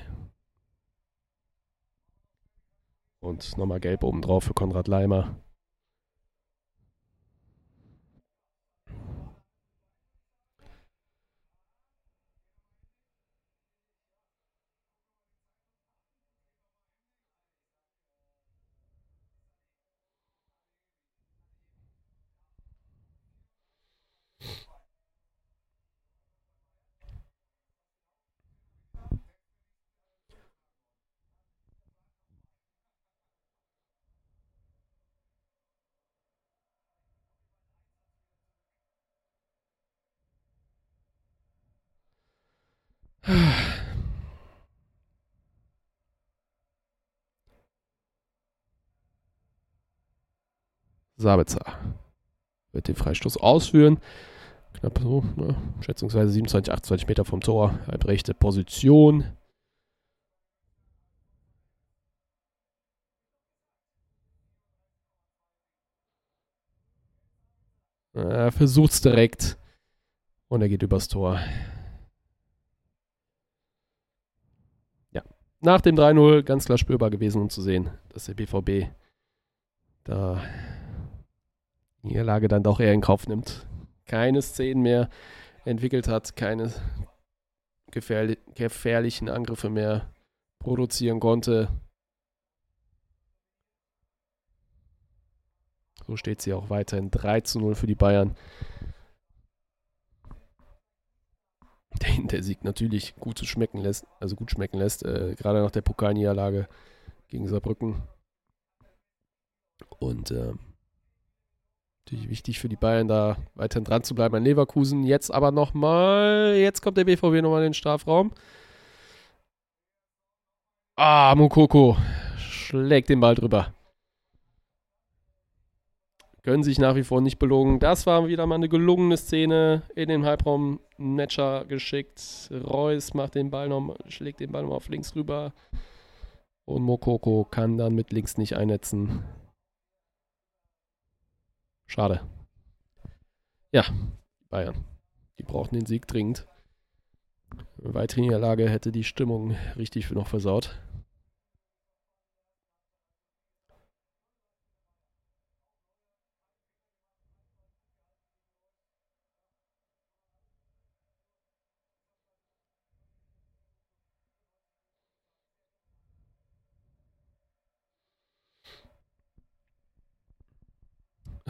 Und nochmal gelb oben drauf für Konrad Leimer. Sabitzer wird den Freistoß ausführen. Knapp so, ne, schätzungsweise 27, 28 Meter vom Tor, halbrechte Position. Er versucht es direkt und er geht übers Tor. nach dem 3-0 ganz klar spürbar gewesen, um zu sehen, dass der BVB da Niederlage dann doch eher in Kauf nimmt. Keine Szenen mehr entwickelt hat, keine gefährli gefährlichen Angriffe mehr produzieren konnte. So steht sie auch weiterhin 3 zu 0 für die Bayern. Den der Sieg natürlich gut zu schmecken lässt, also gut schmecken lässt, äh, gerade nach der Pokalniederlage gegen Saarbrücken. Und äh, natürlich wichtig für die Bayern, da weiterhin dran zu bleiben an Leverkusen. Jetzt aber nochmal, jetzt kommt der BVW nochmal in den Strafraum. Ah, Mukoko schlägt den Ball drüber. Können sich nach wie vor nicht belogen. Das war wieder mal eine gelungene Szene in den Halbraum. Netscher geschickt. Reus macht den Ball noch, schlägt den Ball noch auf links rüber. Und Mokoko kann dann mit links nicht einnetzen. Schade. Ja, Bayern. Die brauchten den Sieg dringend. Eine weitere Niederlage hätte die Stimmung richtig noch versaut.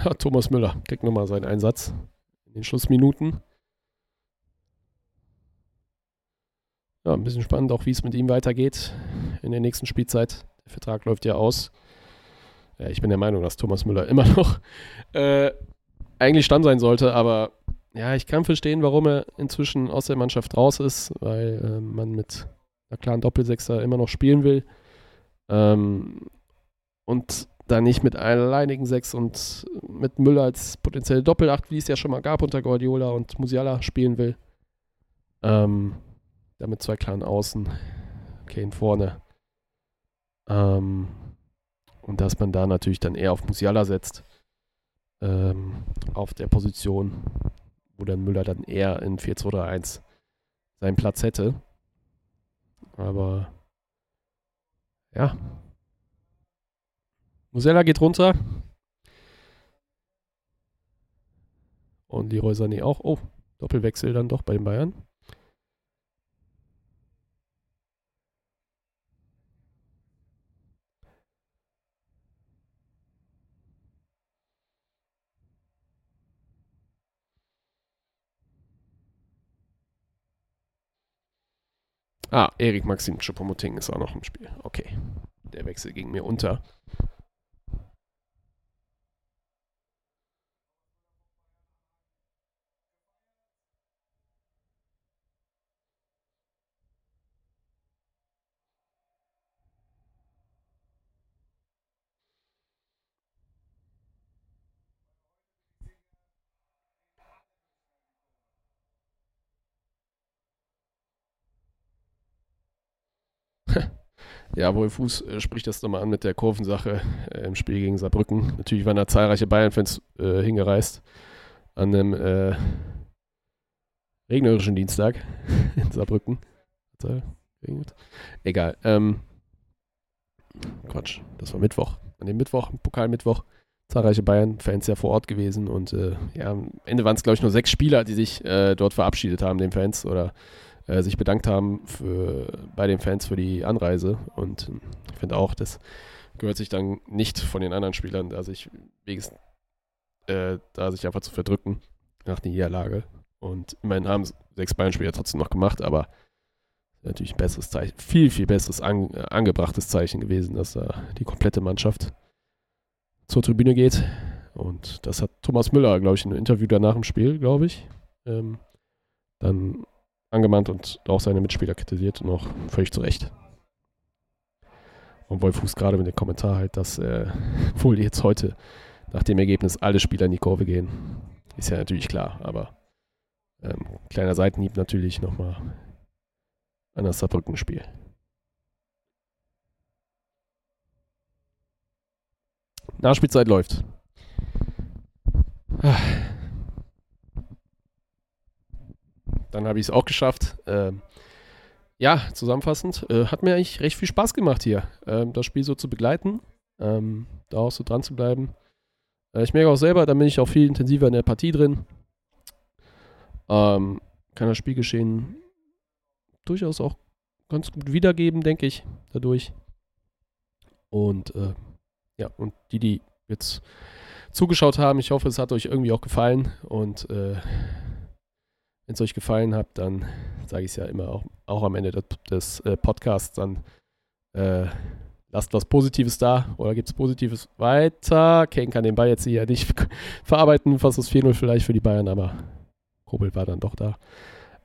Ja, Thomas Müller kriegt nochmal seinen Einsatz in den Schlussminuten. Ja, ein bisschen spannend auch, wie es mit ihm weitergeht in der nächsten Spielzeit. Der Vertrag läuft ja aus. Ja, ich bin der Meinung, dass Thomas Müller immer noch äh, eigentlich Stamm sein sollte, aber ja, ich kann verstehen, warum er inzwischen aus der Mannschaft raus ist, weil äh, man mit einer klaren Doppelsechser immer noch spielen will. Ähm, und da nicht mit alleinigen Sechs und mit Müller als potenzielle Doppelacht, wie es ja schon mal gab unter Guardiola und Musiala spielen will. Ähm, damit zwei klaren Außen, Kane vorne. Ähm, und dass man da natürlich dann eher auf Musiala setzt. Ähm, auf der Position, wo dann Müller dann eher in 4-2-3-1 seinen Platz hätte. Aber ja, Musella geht runter. Und die Sané auch. Oh, Doppelwechsel dann doch bei den Bayern. Ah, Erik Maxim Choupo-Moting ist auch noch im Spiel. Okay. Der Wechsel ging mir unter. Ja, Wolf Fuß äh, spricht das nochmal an mit der Kurvensache äh, im Spiel gegen Saarbrücken. Natürlich waren da zahlreiche Bayern-Fans äh, hingereist an einem äh, regnerischen Dienstag in Saarbrücken. Egal. Ähm, Quatsch, das war Mittwoch. An dem Mittwoch, Pokalmittwoch, zahlreiche Bayern-Fans ja vor Ort gewesen und äh, ja, am Ende waren es, glaube ich, nur sechs Spieler, die sich äh, dort verabschiedet haben, den Fans oder äh, sich bedankt haben für, bei den Fans für die Anreise. Und ähm, ich finde auch, das gehört sich dann nicht von den anderen Spielern, da sich wenigstens, äh, da sich einfach zu verdrücken nach der Niederlage. Und immerhin haben sechs Bayern-Spieler trotzdem noch gemacht, aber natürlich ein besseres Zeichen, viel, viel besseres an, äh, angebrachtes Zeichen gewesen, dass da die komplette Mannschaft zur Tribüne geht. Und das hat Thomas Müller, glaube ich, in einem Interview danach im Spiel, glaube ich, ähm, dann angemahnt und auch seine Mitspieler kritisiert und auch völlig zu Recht. Und Wolf Fuß gerade mit dem Kommentar halt, dass äh, wohl jetzt heute nach dem Ergebnis alle Spieler in die Kurve gehen. Ist ja natürlich klar, aber ähm, kleiner Seitenhieb natürlich nochmal an das Saarbrücken-Spiel. Nachspielzeit läuft. Ah. Dann habe ich es auch geschafft. Ähm, ja, zusammenfassend, äh, hat mir eigentlich recht viel Spaß gemacht hier, ähm, das Spiel so zu begleiten, ähm, da auch so dran zu bleiben. Äh, ich merke auch selber, da bin ich auch viel intensiver in der Partie drin. Ähm, kann das Spielgeschehen durchaus auch ganz gut wiedergeben, denke ich, dadurch. Und äh, ja, und die, die jetzt zugeschaut haben. Ich hoffe, es hat euch irgendwie auch gefallen. Und äh, wenn es euch gefallen hat, dann sage ich es ja immer auch, auch am Ende des, des äh, Podcasts, dann äh, lasst was Positives da oder gibt es Positives weiter. Kane kann den Ball jetzt hier nicht verarbeiten, fast das 4-0 vielleicht für die Bayern, aber Kobel war dann doch da.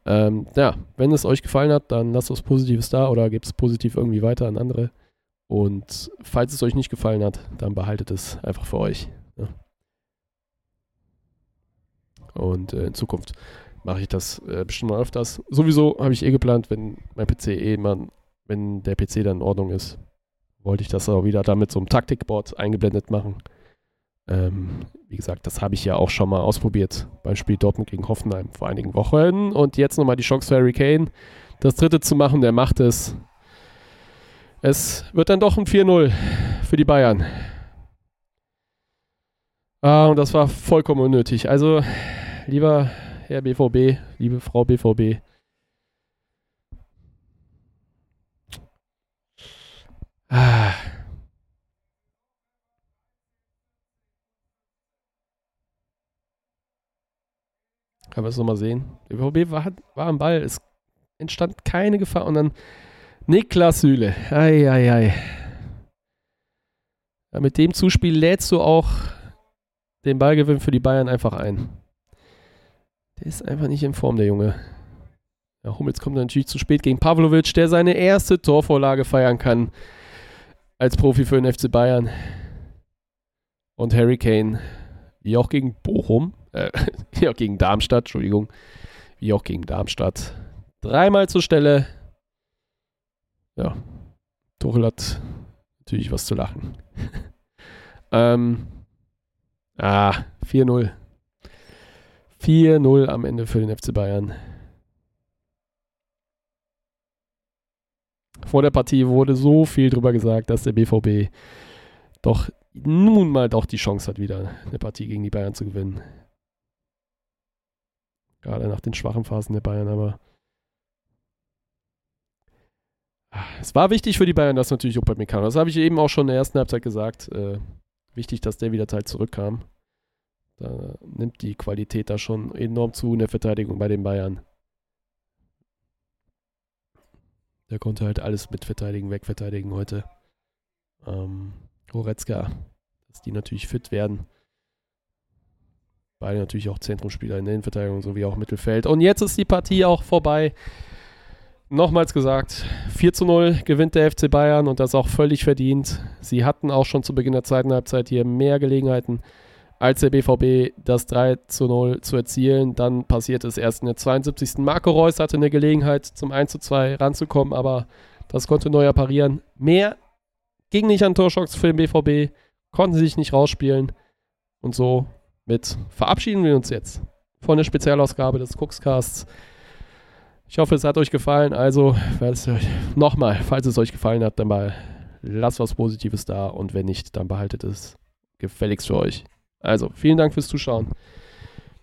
Ähm, ja, wenn es euch gefallen hat, dann lasst was Positives da oder gebt es positiv irgendwie weiter an andere. Und falls es euch nicht gefallen hat, dann behaltet es einfach für euch. Ja. Und äh, in Zukunft mache ich das äh, bestimmt mal öfters. Sowieso habe ich eh geplant, wenn mein PC eh mal, wenn der PC dann in Ordnung ist, wollte ich das auch wieder da mit so einem Taktikboard eingeblendet machen. Ähm, wie gesagt, das habe ich ja auch schon mal ausprobiert beim Spiel Dortmund gegen Hoffenheim vor einigen Wochen. Und jetzt nochmal die Chance für Harry Kane, das dritte zu machen. Der macht es. Es wird dann doch ein 4-0 für die Bayern. Ah, und das war vollkommen unnötig. Also, lieber Herr BVB, liebe Frau BVB, ah. Kann man es nochmal sehen? BVB war, war am Ball, es entstand keine Gefahr und dann Niklas Süle. Eieiei. Ja, mit dem Zuspiel lädst du auch den Ballgewinn für die Bayern einfach ein. Der ist einfach nicht in Form, der Junge. Ja, Hummels kommt natürlich zu spät gegen Pavlovic, der seine erste Torvorlage feiern kann als Profi für den FC Bayern. Und Harry Kane, wie auch gegen Bochum, äh, wie auch gegen Darmstadt, Entschuldigung, wie auch gegen Darmstadt, dreimal zur Stelle ja, Tuchel hat natürlich was zu lachen. ähm, ah, 4-0. 4-0 am Ende für den FC Bayern. Vor der Partie wurde so viel drüber gesagt, dass der BVB doch nun mal doch die Chance hat, wieder eine Partie gegen die Bayern zu gewinnen. Gerade nach den schwachen Phasen der Bayern, aber Es war wichtig für die Bayern, dass natürlich Upamecano. Das habe ich eben auch schon in der ersten Halbzeit gesagt. Äh, wichtig, dass der wieder Teil zurückkam. Da nimmt die Qualität da schon enorm zu in der Verteidigung bei den Bayern. Der konnte halt alles mitverteidigen, wegverteidigen heute. Ähm, Goretzka, dass die natürlich fit werden. Beide natürlich auch Zentrumspieler in der Innenverteidigung sowie auch Mittelfeld. Und jetzt ist die Partie auch vorbei nochmals gesagt, 4 zu 0 gewinnt der FC Bayern und das auch völlig verdient. Sie hatten auch schon zu Beginn der zweiten Halbzeit hier mehr Gelegenheiten als der BVB das 3 zu 0 zu erzielen. Dann passiert es erst in der 72. Marco Reus hatte eine Gelegenheit zum 1 zu 2 ranzukommen, aber das konnte Neuer parieren. Mehr ging nicht an Torschocks für den BVB, konnten sich nicht rausspielen und so mit verabschieden wir uns jetzt von der Spezialausgabe des Cookscasts. Ich hoffe, es hat euch gefallen. Also, nochmal, falls es euch gefallen hat, dann mal lasst was Positives da und wenn nicht, dann behaltet es gefälligst für euch. Also, vielen Dank fürs Zuschauen.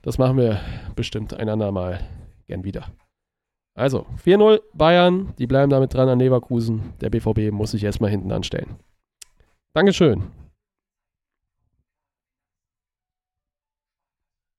Das machen wir bestimmt ein andermal gern wieder. Also, 4-0 Bayern, die bleiben damit dran an Leverkusen. Der BVB muss sich erstmal hinten anstellen. Dankeschön.